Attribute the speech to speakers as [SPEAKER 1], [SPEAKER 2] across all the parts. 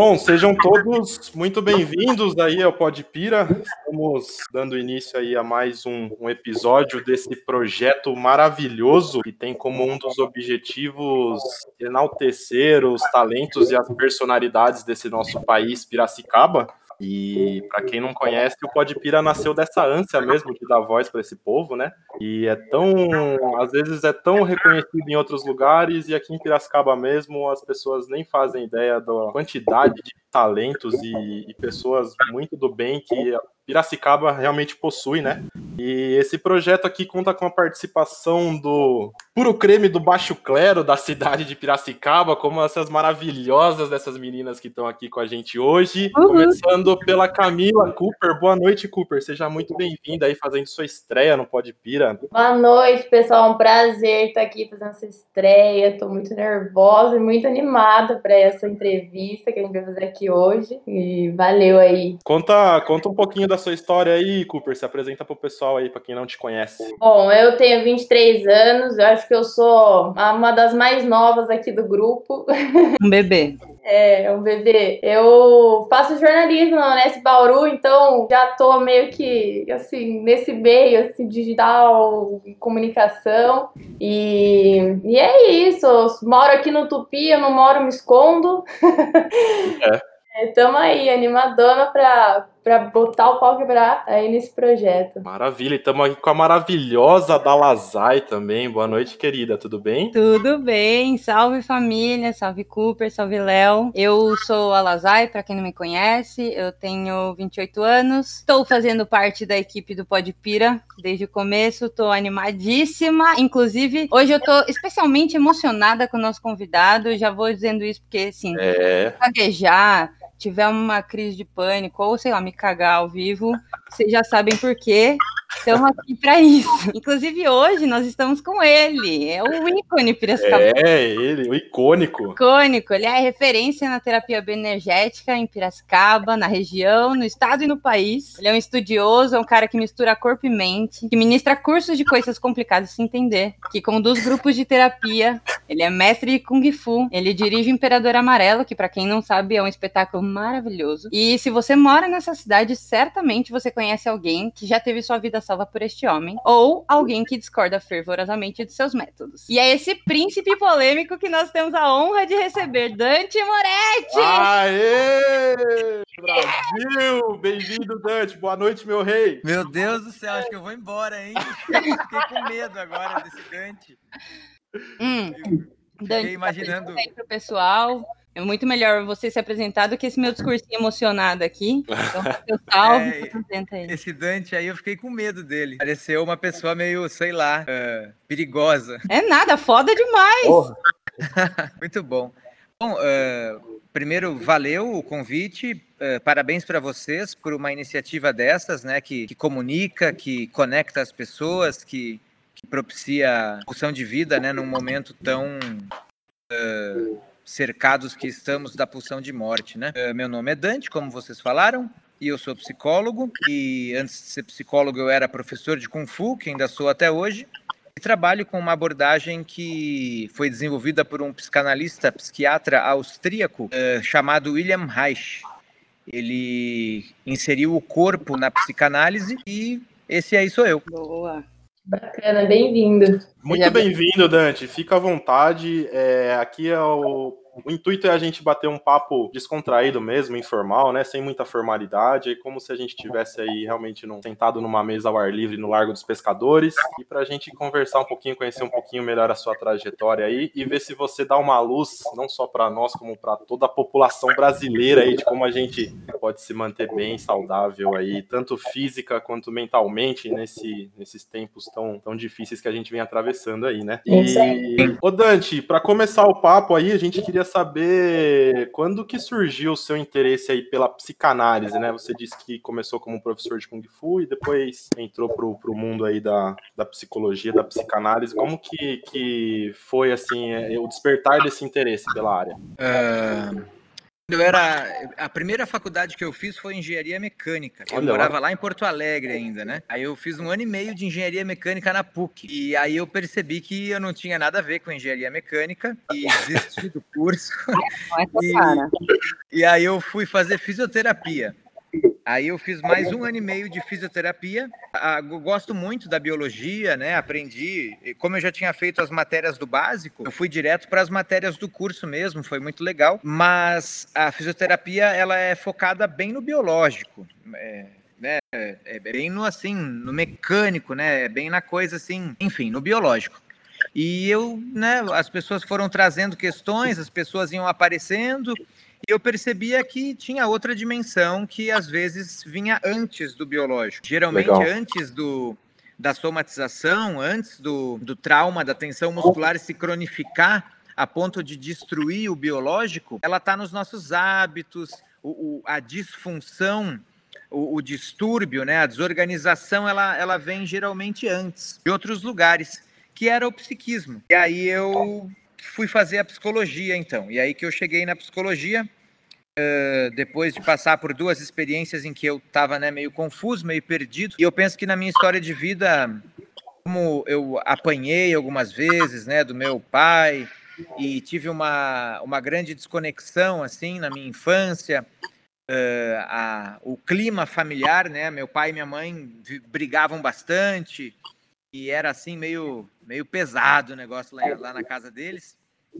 [SPEAKER 1] Bom, sejam todos muito bem-vindos aí ao Podpira. Estamos dando início aí a mais um, um, episódio desse projeto maravilhoso que tem como um dos objetivos enaltecer os talentos e as personalidades desse nosso país, Piracicaba. E para quem não conhece, o Podpira nasceu dessa ânsia mesmo de dar voz para esse povo, né? E é tão, às vezes é tão reconhecido em outros lugares e aqui em Piracicaba mesmo as pessoas nem fazem ideia da quantidade de talentos e, e pessoas muito do bem que Piracicaba realmente possui, né? E esse projeto aqui conta com a participação do puro creme do baixo clero da cidade de Piracicaba, como essas maravilhosas dessas meninas que estão aqui com a gente hoje. Uhum. Começando pela Camila Cooper. Boa noite, Cooper. Seja muito bem-vinda aí fazendo sua estreia no Pode Pira.
[SPEAKER 2] Boa noite, pessoal. Um prazer estar aqui fazendo essa estreia. Estou muito nervosa e muito animada para essa entrevista que a gente vai fazer aqui hoje. E valeu aí.
[SPEAKER 1] Conta, conta um pouquinho da sua história aí, Cooper. Se apresenta pro pessoal aí, para quem não te conhece.
[SPEAKER 2] Bom, eu tenho 23 anos, eu acho que eu sou uma das mais novas aqui do grupo.
[SPEAKER 3] Um bebê.
[SPEAKER 2] É, um bebê. Eu faço jornalismo na Unesp Bauru, então já tô meio que, assim, nesse meio, assim, digital, comunicação. E, e é isso. Eu moro aqui no Tupi, eu não moro, me escondo. É. Estamos aí, animadona para para botar o pau quebrar aí nesse projeto.
[SPEAKER 1] Maravilha, estamos aqui com a maravilhosa Dalazai também. Boa noite, querida, tudo bem?
[SPEAKER 3] Tudo bem, salve família, salve Cooper, salve Léo. Eu sou a Lazai, para quem não me conhece, eu tenho 28 anos, estou fazendo parte da equipe do Podpira desde o começo, estou animadíssima. Inclusive, hoje eu estou especialmente emocionada com o nosso convidado, já vou dizendo isso porque, assim, é. gaguejar, tiver uma crise de pânico ou, sei lá, me cagar ao vivo, vocês já sabem por quê. Estamos aqui para isso. Inclusive, hoje nós estamos com ele. É o ícone Piracicaba.
[SPEAKER 1] É, ele, o icônico.
[SPEAKER 3] Icônico. Ele é referência na terapia bioenergética em Piracicaba, na região, no estado e no país. Ele é um estudioso, é um cara que mistura corpo e mente, que ministra cursos de coisas complicadas de se entender, que conduz grupos de terapia. Ele é mestre de Kung Fu. Ele dirige o Imperador Amarelo, que, para quem não sabe, é um espetáculo maravilhoso. E se você mora nessa cidade, certamente você conhece alguém que já teve sua vida salva por este homem, ou alguém que discorda fervorosamente de seus métodos. E é esse príncipe polêmico que nós temos a honra de receber, Dante Moretti!
[SPEAKER 1] Aê! Brasil! Bem-vindo, Dante! Boa noite, meu rei!
[SPEAKER 4] Meu Deus do céu, acho que eu vou embora, hein? Fiquei com medo agora desse Dante.
[SPEAKER 3] Hum.
[SPEAKER 4] Fiquei Dante, imaginando.
[SPEAKER 3] Aí pro pessoal. É muito melhor você se apresentar do que esse meu discursinho emocionado aqui. Então, eu salvo,
[SPEAKER 4] é, Esse Dante aí, eu fiquei com medo dele. Pareceu uma pessoa meio, sei lá, uh, perigosa.
[SPEAKER 3] É nada, foda demais.
[SPEAKER 4] muito bom. Bom, uh, primeiro, valeu o convite. Uh, parabéns para vocês por uma iniciativa dessas, né? Que, que comunica, que conecta as pessoas, que, que propicia a de vida, né? Num momento tão uh, cercados que estamos da pulsão de morte, né? Eh, meu nome é Dante, como vocês falaram, e eu sou psicólogo. E antes de ser psicólogo, eu era professor de Kung Fu, que ainda sou até hoje. E trabalho com uma abordagem que foi desenvolvida por um psicanalista, psiquiatra austríaco, uh, chamado William Reich. Ele inseriu o corpo na psicanálise e esse aí sou eu.
[SPEAKER 3] Boa.
[SPEAKER 2] Bacana, bem-vindo.
[SPEAKER 1] Muito bem-vindo, Dante. Fica à vontade. É, aqui é o o intuito é a gente bater um papo descontraído mesmo, informal, né? Sem muita formalidade, como se a gente tivesse aí realmente num, sentado numa mesa ao ar livre no Largo dos Pescadores, e para a gente conversar um pouquinho, conhecer um pouquinho melhor a sua trajetória aí e ver se você dá uma luz, não só para nós, como para toda a população brasileira aí, de como a gente pode se manter bem, saudável aí, tanto física quanto mentalmente, nesse, nesses tempos tão, tão difíceis que a gente vem atravessando aí, né? E, ô Dante, para começar o papo aí, a gente queria saber quando que surgiu o seu interesse aí pela psicanálise, né? Você disse que começou como professor de Kung Fu e depois entrou pro, pro mundo aí da, da psicologia, da psicanálise. Como que, que foi, assim, é, o despertar desse interesse pela área?
[SPEAKER 4] Uh, Eu era a primeira faculdade que eu fiz foi engenharia mecânica. Eu
[SPEAKER 1] Olha
[SPEAKER 4] morava lá em Porto Alegre ainda, né? Aí eu fiz um ano e meio de engenharia mecânica na PUC. E aí eu percebi que eu não tinha nada a ver com engenharia mecânica e desisti do curso.
[SPEAKER 3] É
[SPEAKER 4] E-. E aí eu fui fazer fisioterapia. Aí eu fiz mais um ano e meio de fisioterapia. Ah, eu gosto muito da biologia, né? Aprendi. Como eu já tinha feito as matérias do básico, eu fui direto para as matérias do curso mesmo. Foi muito legal. Mas a fisioterapia ela é focada bem no biológico. É, né? é bem no assim, no mecânico, né? É bem na coisa assim, enfim, no biológico. E eu, né, as pessoas foram trazendo questões, as pessoas iam aparecendo, e eu percebia que tinha outra dimensão que às vezes vinha antes do biológico. Geralmente
[SPEAKER 1] Legal.
[SPEAKER 4] antes do, da somatização, antes do, do trauma, da tensão muscular se cronificar a ponto de destruir o biológico, ela está nos nossos hábitos, o, o- a disfunção, o, o distúrbio, né, a desorganização, ela, ela vem geralmente antes, de outros lugares, que era o psiquismo. E aí eu fui fazer a psicologia, então. E aí que eu cheguei na psicologia, eh, depois de passar por duas experiências em que eu estava né, meio confuso, meio perdido. E eu penso que na minha história de vida, como eu apanhei algumas vezes, né, do meu pai, e tive uma, uma grande desconexão, assim, na minha infância, eh, a- o clima familiar, né, meu pai e minha mãe brigavam bastante, e era assim meio meio pesado o negócio lá, lá na casa deles.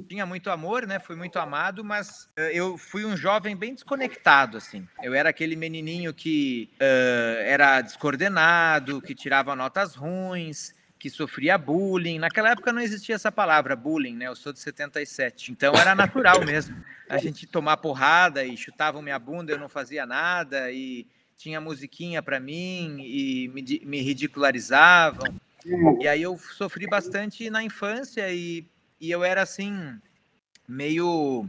[SPEAKER 4] Tinha muito amor, né? Fui muito amado, mas eh, eu fui um jovem bem desconectado, assim. Eu era aquele menininho que eh, era descoordenado, que tirava notas ruins, que sofria bullying. Naquela época não existia essa palavra, bullying, né? Eu sou de 77. Então era natural mesmo. A gente tomar porrada e chutavam minha bunda, eu não fazia nada, e tinha musiquinha para mim, e me, me ridicularizavam. E aí eu sofri bastante na infância e, e eu era assim meio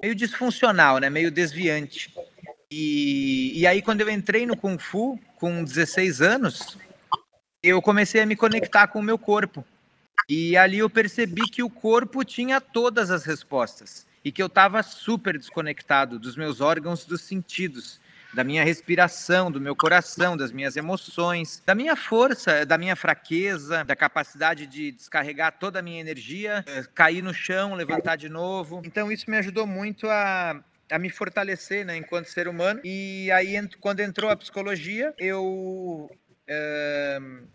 [SPEAKER 4] meio disfuncional, né? Meio desviante. E, e aí quando eu entrei no kung fu com 16 anos, eu comecei a me conectar com o meu corpo. E ali eu percebi que o corpo tinha todas as respostas e que eu estava super desconectado dos meus órgãos dos sentidos, da minha respiração, do meu coração, das minhas emoções, da minha força, da minha fraqueza, da capacidade de descarregar toda a minha energia, eh, cair no chão, levantar de novo. Então isso me ajudou muito a a me fortalecer, né, enquanto ser humano. E aí, quando entrou a psicologia, eu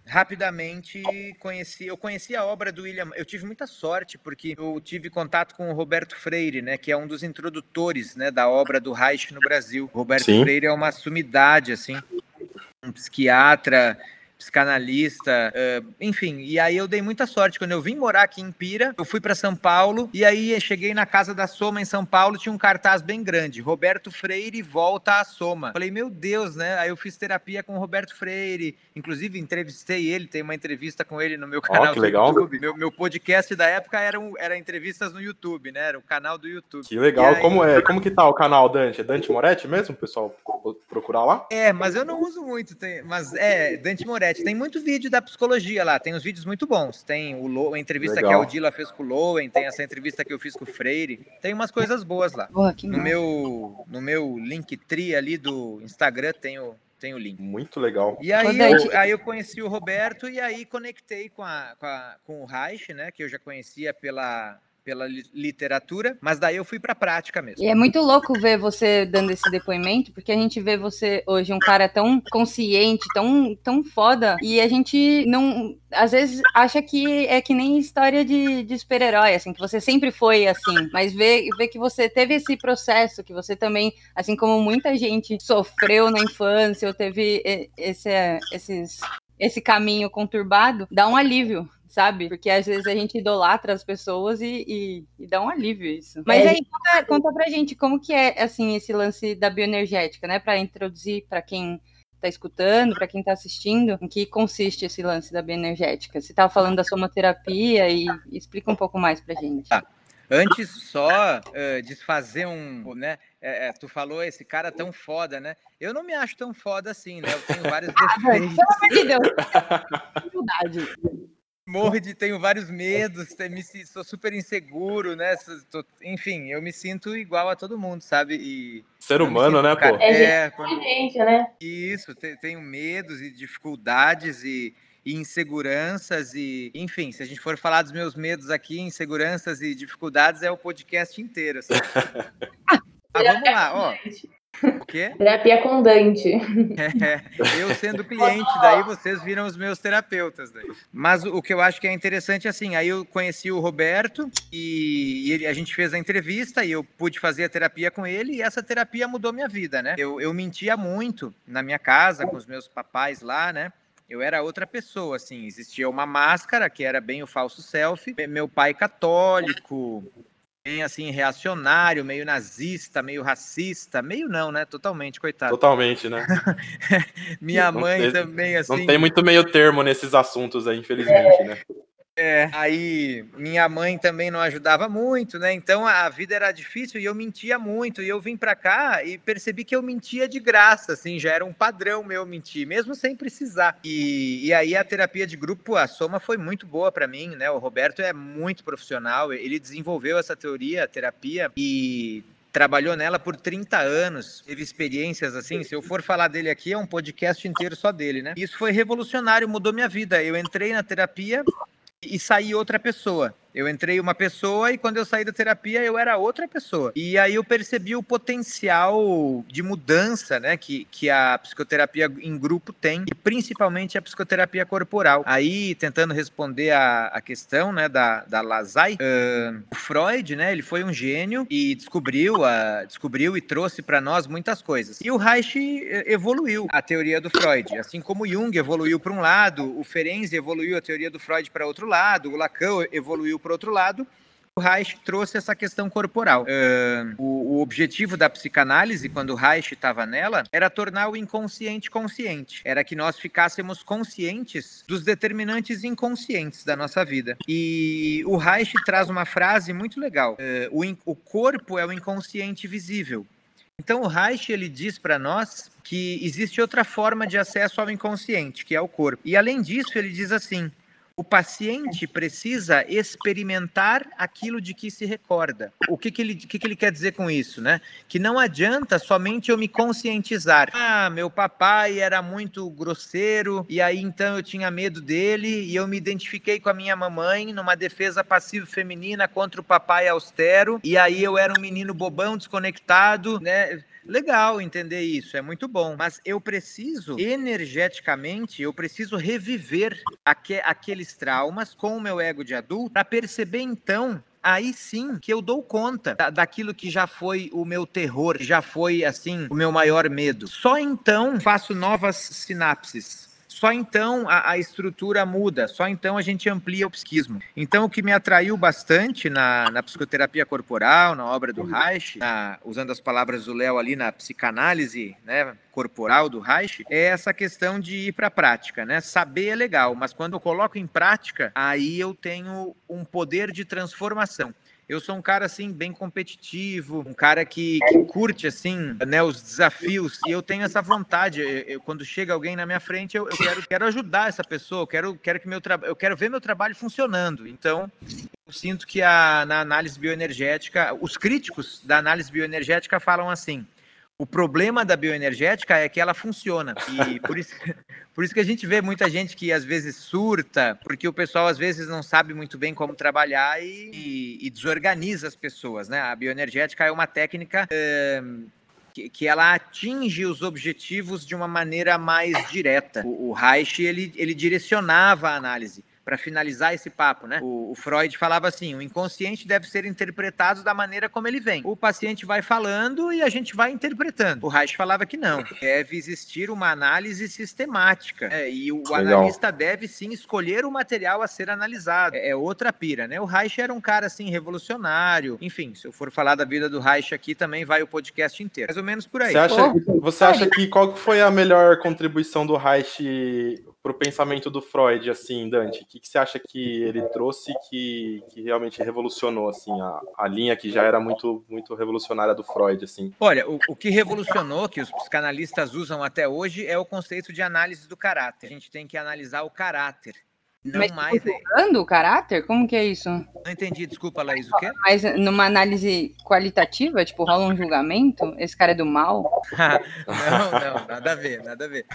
[SPEAKER 4] rapidamente conheci, eu conheci a obra do William. Eu tive muita sorte porque eu tive contato com o Roberto Freire, né, que é um dos introdutores, né, da obra do Reich no Brasil. O Roberto
[SPEAKER 1] Sim.
[SPEAKER 4] Freire é uma sumidade, assim, um psiquiatra, psicanalista, eh, enfim. E aí eu dei muita sorte quando eu vim morar aqui em Pira. Eu fui para São Paulo e aí cheguei na casa da Soma em São Paulo, tinha um cartaz bem grande: Roberto Freire volta à Soma. Falei, meu Deus, né? Aí eu fiz terapia com o Roberto Freire, inclusive entrevistei ele, tem uma entrevista com ele no meu canal
[SPEAKER 1] que
[SPEAKER 4] do
[SPEAKER 1] legal.
[SPEAKER 4] YouTube. Meu, meu podcast da época era, um- era entrevistas no YouTube, né? Era o canal do YouTube.
[SPEAKER 1] Que legal.
[SPEAKER 4] Aí-
[SPEAKER 1] Como é? Como que tá o canal Dante? É Dante Moretti mesmo, pessoal? Procurar lá?
[SPEAKER 4] É, mas eu não uso muito. tem- mas é, Dante Moretti. Tem muito vídeo da psicologia lá. Tem uns vídeos muito bons. Tem o Lo, a entrevista que a
[SPEAKER 1] Legal.
[SPEAKER 4] Odila fez com o Lowen. Tem essa entrevista que eu fiz com o Freire. Tem umas coisas boas lá.
[SPEAKER 3] Que
[SPEAKER 4] No
[SPEAKER 3] massa.
[SPEAKER 4] meu, no meu Linktree ali do Instagram tem o, tem o link.
[SPEAKER 1] Muito legal.
[SPEAKER 4] E aí, eu, aí eu conheci o Roberto e aí conectei com, a, com, a- com o Reich, né? Que eu já conhecia pela, pela li- literatura. Mas daí eu fui pra prática mesmo.
[SPEAKER 3] E é muito louco ver você dando esse depoimento, porque a gente vê você hoje um cara tão consciente, tão, tão foda, e a gente não. Às vezes acha que é que nem história de, de super-herói, assim, que você sempre foi assim, mas vê, vê que você teve esse processo, que você também, assim como muita gente sofreu na infância, ou teve esse, esses, esse caminho conturbado, dá um alívio. Sabe? Porque às vezes a gente idolatra as pessoas e, e- e dá um alívio isso. Mas
[SPEAKER 2] É,
[SPEAKER 3] aí, conta, conta pra gente como que é assim esse lance da bioenergética, né? Pra introduzir pra quem tá escutando, pra quem tá assistindo, em que consiste esse lance da bioenergética. Você tava falando da somaterapia e explica um pouco mais pra gente.
[SPEAKER 4] Tá. Antes só eh, desfazer um, né? é, é, tu falou esse cara tão foda, né? Eu não me acho tão foda assim, né? Eu tenho vários defeitos.
[SPEAKER 3] Pelo amor de Deus.
[SPEAKER 4] Morro de tenho vários medos, me, sou super inseguro, né? Tô, enfim, eu me sinto igual a todo mundo, sabe? E
[SPEAKER 1] ser humano, sinto, né,
[SPEAKER 2] cara, pô? É, é quando... gente, né?
[SPEAKER 4] Isso, tenho medos e dificuldades e, e inseguranças e, enfim, se a gente for falar dos meus medos aqui, inseguranças e dificuldades é o podcast inteiro. Assim. ah, vamos lá, ó.
[SPEAKER 2] O quê? Terapia com Dante.
[SPEAKER 4] É, eu sendo cliente, daí vocês viram os meus terapeutas. Daí. Mas o que eu acho que é interessante, assim, aí eu conheci o Roberto e, ele, a gente fez a entrevista e eu pude fazer a terapia com ele e essa terapia mudou minha vida, né? Eu, eu mentia muito na minha casa, com os meus papais lá, né? Eu era outra pessoa, assim, existia uma máscara que era bem o falso selfie. Meu pai católico, bem assim, reacionário, meio nazista, meio racista, meio não, né? Totalmente, coitado.
[SPEAKER 1] Totalmente, né?
[SPEAKER 4] Minha mãe tem, também, assim.
[SPEAKER 1] Não tem muito meio termo nesses assuntos aí, infelizmente, é. né?
[SPEAKER 4] É, aí minha mãe também não ajudava muito, né? Então a vida era difícil e eu mentia muito. E eu vim para cá e percebi que eu mentia de graça, assim, já era um padrão meu mentir, mesmo sem precisar. E, e aí a terapia de grupo, a soma foi muito boa para mim, né? O Roberto é muito profissional, ele desenvolveu essa teoria, a terapia, e trabalhou nela por 30 anos, teve experiências assim. Se eu for falar dele aqui, é um podcast inteiro só dele, né? Isso foi revolucionário, mudou minha vida. Eu entrei na terapia e saí outra pessoa. Eu entrei uma pessoa e quando eu saí da terapia eu era outra pessoa. E aí eu percebi o potencial de mudança, né, que, que a psicoterapia em grupo tem, e principalmente a psicoterapia corporal. Aí, tentando responder a, a questão, né, da, da Lazai, uh, o Freud, né, ele foi um gênio e descobriu, a, descobriu e trouxe para nós muitas coisas. E o Reich evoluiu a teoria do Freud, assim como Jung evoluiu para um lado, o Ferenczi evoluiu a teoria do Freud para outro lado, o Lacan evoluiu por outro lado, o Reich trouxe essa questão corporal. Uh, o, o, objetivo da psicanálise, quando o Reich estava nela, era tornar o inconsciente consciente. Era que nós ficássemos conscientes dos determinantes inconscientes da nossa vida. E o Reich traz uma frase muito legal: uh, o, o corpo é o inconsciente visível. Então o Reich ele diz para nós que existe outra forma de acesso ao inconsciente, que é o corpo. E além disso, ele diz assim: o paciente precisa experimentar aquilo de que se recorda. O que, que, ele, que, que ele quer dizer com isso, né? Que não adianta somente eu me conscientizar. Ah, meu papai era muito grosseiro e aí então eu tinha medo dele e eu me identifiquei com a minha mamãe numa defesa passiva feminina contra o papai austero e aí eu era um menino bobão, desconectado, né? Legal entender isso, é muito bom. Mas eu preciso, energeticamente, eu preciso reviver aque, aqueles traumas com o meu ego de adulto para perceber então aí sim que eu dou conta da, daquilo que já foi o meu terror, já foi assim o meu maior medo. Só então faço novas sinapses só então a, a, estrutura muda, só então a gente amplia o psiquismo. Então, o que me atraiu bastante na, na psicoterapia corporal, na obra do Reich, na, usando as palavras do Léo ali na psicanálise né, corporal do Reich, é essa questão de ir para a prática. Né? Saber é legal, mas quando eu coloco em prática, aí eu tenho um poder de transformação. Eu sou um cara assim bem competitivo, um cara que, que curte assim, né, os desafios e eu tenho essa vontade. Eu, eu, quando chega alguém na minha frente, eu, eu, quero, quero ajudar essa pessoa. Eu quero, quero que meu trabalho, eu quero ver meu trabalho funcionando. Então, eu sinto que a, na análise bioenergética, os críticos da análise bioenergética falam assim: o problema da bioenergética é que ela funciona. E por isso, por isso que a gente vê muita gente que às vezes surta, porque o pessoal às vezes não sabe muito bem como trabalhar e, e, e desorganiza as pessoas. Né? A bioenergética é uma técnica. É, que, que, ela atinge os objetivos de uma maneira mais direta. O, o Reich ele, ele direcionava a análise para finalizar esse papo, né? O, o, Freud falava assim: o inconsciente deve ser interpretado da maneira como ele vem. O paciente vai falando e a gente vai interpretando. O Reich falava que não. Deve existir uma análise sistemática. É, e o Legal. analista deve sim escolher o material a ser analisado. É, é, outra pira, né? O Reich era um cara assim revolucionário. Enfim, se eu for falar da vida do Reich aqui, também vai o podcast inteiro. Mais ou menos por aí.
[SPEAKER 1] Você acha, você acha que qual foi a melhor contribuição do Reich para o pensamento do Freud, assim, Dante? O que, que você acha que ele trouxe que, que realmente revolucionou, assim, a, a linha que já era muito, muito revolucionária do Freud, assim?
[SPEAKER 4] Olha, o, o que revolucionou, que os psicanalistas usam até hoje, é o conceito de análise do caráter. A gente tem que analisar o caráter Não
[SPEAKER 3] Mas
[SPEAKER 4] mais.
[SPEAKER 3] tipo, julgando o caráter? Como que é isso?
[SPEAKER 4] Não entendi, desculpa, Laís, o quê?
[SPEAKER 3] Mas numa análise qualitativa, tipo, rola um julgamento? Esse cara é do mal?
[SPEAKER 4] não, não, nada a ver, nada a ver.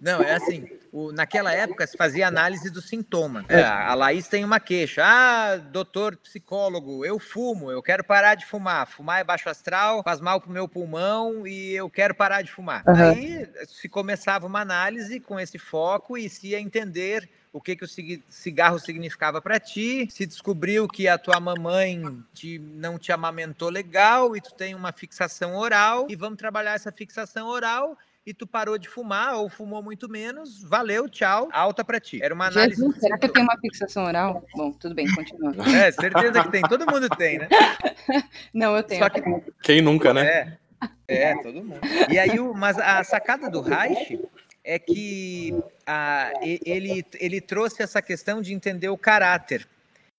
[SPEAKER 4] Não, é assim, o, naquela época se fazia análise do sintoma. É, a Laís tem uma queixa. Ah, doutor psicólogo, eu fumo, eu quero parar de fumar. Fumar é baixo astral, faz mal pro meu pulmão e eu quero parar de fumar.
[SPEAKER 3] Uhum.
[SPEAKER 4] Aí se começava uma análise com esse foco e se ia entender o que, que o cigarro significava para ti, se descobriu que a tua mamãe te, não te amamentou legal e tu tem uma fixação oral, e vamos trabalhar essa fixação oral e tu parou de fumar ou fumou muito menos, valeu, tchau, alta para ti. Era uma análise.
[SPEAKER 3] Jesus, será que eu tenho uma fixação oral? Bom, tudo bem, continua.
[SPEAKER 4] É, certeza que tem, todo mundo tem, né?
[SPEAKER 3] Não, eu tenho.
[SPEAKER 1] Só que quem nunca, né?
[SPEAKER 4] É, é todo mundo. E aí, o, mas a sacada do Reich é que a, ele, ele trouxe essa questão de entender o caráter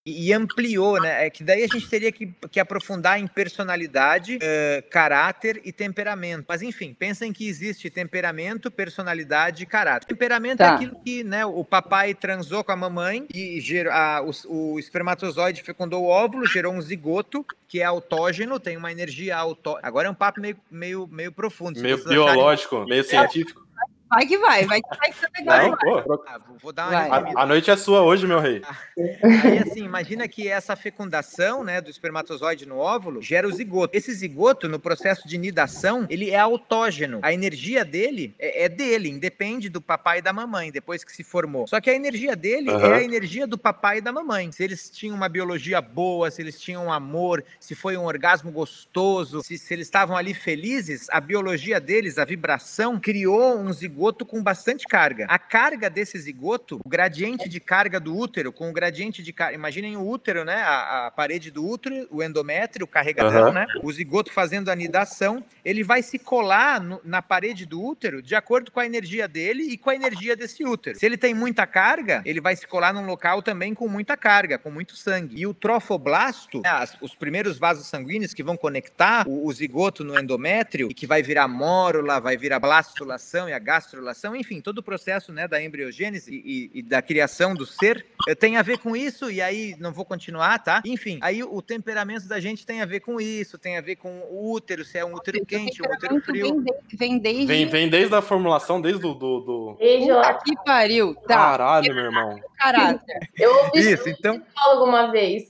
[SPEAKER 4] e, ampliou, né? É que daí a gente teria que, que aprofundar em personalidade, uh, caráter e temperamento. Mas enfim, pensem que existe temperamento, personalidade e caráter. Temperamento é
[SPEAKER 3] Tá.
[SPEAKER 4] é aquilo que né, o papai transou com a mamãe e gerou, a, o, o espermatozoide fecundou o óvulo, gerou um zigoto que é autógeno, tem uma energia autógena. Agora é um papo meio, meio, meio profundo.
[SPEAKER 1] Meio
[SPEAKER 4] vocês acharem-
[SPEAKER 1] biológico, meio científico.
[SPEAKER 3] Vai que vai, vai que vai que tá legal.
[SPEAKER 1] Não, pô.
[SPEAKER 4] Ah, vou- dar uma.
[SPEAKER 1] A, a noite é sua hoje, meu rei.
[SPEAKER 4] Aí, assim, imagina que essa fecundação, né, do espermatozoide no óvulo gera o zigoto. Esse zigoto, no processo de nidação, ele é autógeno. A energia dele é, é dele, independe do papai e da mamãe, depois que se formou. Só que a energia dele
[SPEAKER 1] Aham.
[SPEAKER 4] é a energia do papai e da mamãe. Se eles tinham uma biologia boa, se eles tinham amor, se foi um orgasmo gostoso, se, se eles estavam ali felizes, a biologia deles, a vibração, criou um zigoto com bastante carga. A carga desse zigoto, o gradiente de carga do útero, com o gradiente de carga. Imaginem o útero, né? A, a parede do útero, o endométrio, o carregador,
[SPEAKER 1] Aham.
[SPEAKER 4] né? O zigoto fazendo a nidação, ele vai se colar no- na parede do útero de acordo com a energia dele e com a energia desse útero. Se ele tem muita carga, ele vai se colar num local também com muita carga, com muito sangue. E o trofoblasto, né, as- os primeiros vasos sanguíneos que vão conectar o, o zigoto no endométrio e que vai virar mórula, vai virar blastulação e a gastrulação, enfim, todo o processo né, da embriogênese e, e- e da criação do ser eh, tem a ver com isso, e aí não vou continuar, tá? Enfim, aí o temperamento da gente tem a ver com isso, tem a ver com o útero, se é um útero quente, um útero frio.
[SPEAKER 3] Vem, de- vem desde.
[SPEAKER 1] Vem, vem desde a formulação, desde o do, do...
[SPEAKER 2] Beijo lá.
[SPEAKER 3] Puta que pariu. Tá,
[SPEAKER 1] Caralho, meu irmão.
[SPEAKER 3] caráter.
[SPEAKER 2] Eu ouvi
[SPEAKER 4] Isso, então,
[SPEAKER 2] psicólogo uma vez.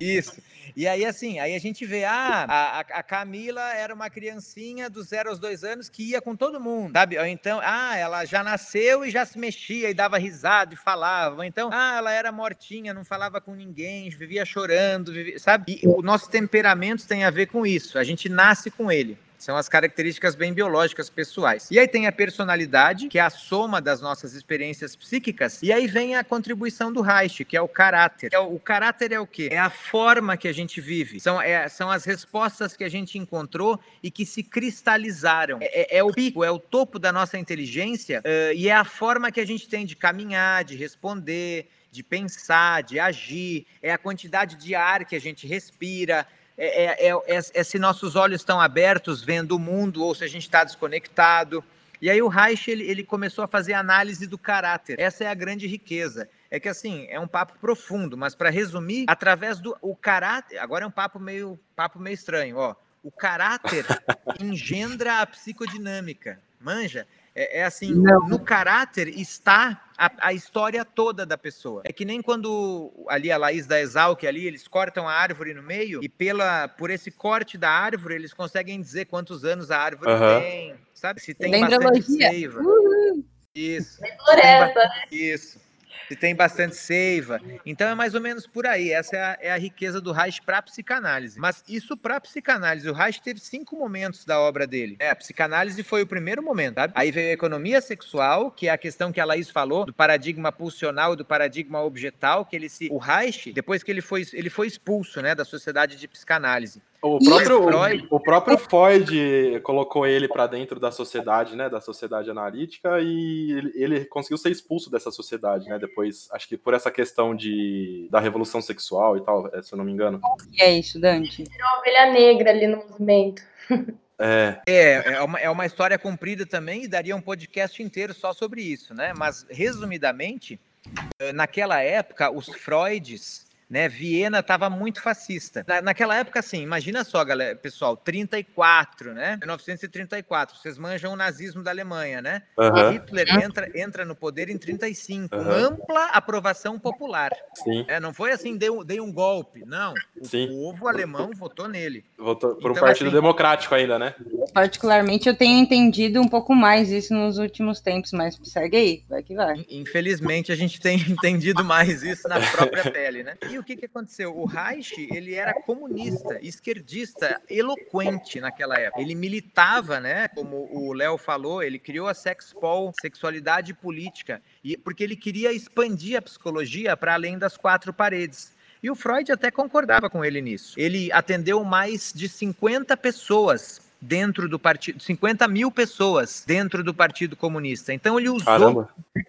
[SPEAKER 4] Isso. E aí, assim, aí a gente vê, ah, a, a- Camila era uma criancinha dos zero aos dois anos que ia com todo mundo, sabe? Ou então, ah, ela já nasceu e já se mexia e dava risada e falava. Ou então, ah, ela era mortinha, não falava com ninguém, vivia chorando, vivia- sabe? E o nosso temperamento tem a ver com isso. A gente nasce com ele. São as características bem biológicas pessoais. E aí tem a personalidade, que é a soma das nossas experiências psíquicas. E aí vem a contribuição do Reich, que é o caráter. É o, caráter é o quê? É a forma que a gente vive. São, é- são as respostas que a gente encontrou e que se cristalizaram. É, é- é o pico, é o topo da nossa inteligência eh, e é a forma que a gente tem de caminhar, de responder, de pensar, de agir. É a quantidade de ar que a gente respira. É, é- é- é- é se nossos olhos estão abertos vendo o mundo ou se a gente está desconectado. E aí o Reich ele, ele começou a fazer análise do caráter. Essa é a grande riqueza. É que assim, é um papo profundo, mas para resumir, através do o caráter, agora é um papo meio papo meio estranho, ó. O caráter engendra a psicodinâmica. Manja? É, é assim,
[SPEAKER 3] Não.
[SPEAKER 4] no caráter está a, a história toda da pessoa. É que nem quando ali a Laís da Exalc ali, eles cortam a árvore no meio e pela por esse corte da árvore eles conseguem dizer quantos anos a árvore
[SPEAKER 1] Aham.
[SPEAKER 4] tem, sabe? Se tem bastante seiva. Isso.
[SPEAKER 2] Floresta.
[SPEAKER 4] Isso. Se tem bastante seiva. Então é mais ou menos por aí. Essa é a, é a riqueza do Reich para a psicanálise. Mas isso para a psicanálise. O Reich teve cinco momentos da obra dele. É, a psicanálise foi o primeiro momento. sabe? Aí veio a economia sexual, que é a questão que a Laís falou, do paradigma pulsional e do paradigma objetal, que ele se. O Reich, depois que ele foi, ele foi expulso né, da sociedade de psicanálise.
[SPEAKER 1] O próprio,
[SPEAKER 4] Freud?
[SPEAKER 1] o, próprio Freud colocou ele para dentro da sociedade, né, da sociedade analítica, e ele, ele conseguiu ser expulso dessa sociedade, né, depois, acho que por essa questão de, da revolução sexual e tal, eh, se eu não me engano.
[SPEAKER 3] que é isso, Dante?
[SPEAKER 2] Uma ovelha negra ali no movimento.
[SPEAKER 1] É,
[SPEAKER 4] É, é uma, é uma história comprida também e daria um podcast inteiro só sobre isso, né? Mas, resumidamente, Naquela época, os Freuds né? Viena estava muito fascista. Na, naquela época, assim, imagina só, galera, pessoal, 34, né? 1934, vocês manjam o nazismo da Alemanha, né? Uhum. Hitler entra, entra no poder em 35, uhum. ampla aprovação popular. Sim. É, não foi assim, dei, dei um golpe, não. O Sim. povo alemão votou nele.
[SPEAKER 1] Votou por então, um partido assim, democrático ainda, né?
[SPEAKER 3] Particularmente, eu tenho entendido um pouco mais isso nos últimos tempos, mas segue aí, vai que vai.
[SPEAKER 4] Infelizmente, a gente tem entendido mais isso na própria pele, né? E o que, que aconteceu? O Reich, ele era comunista, esquerdista, eloquente naquela época. Ele militava, né? Como o Léo falou, ele criou a Sexpol, Sexualidade Política, e porque ele queria expandir a psicologia para além das quatro paredes. E o Freud até concordava com ele nisso. Ele atendeu mais de 50 pessoas dentro do partido, 50 mil pessoas dentro do Partido Comunista. Então ele usou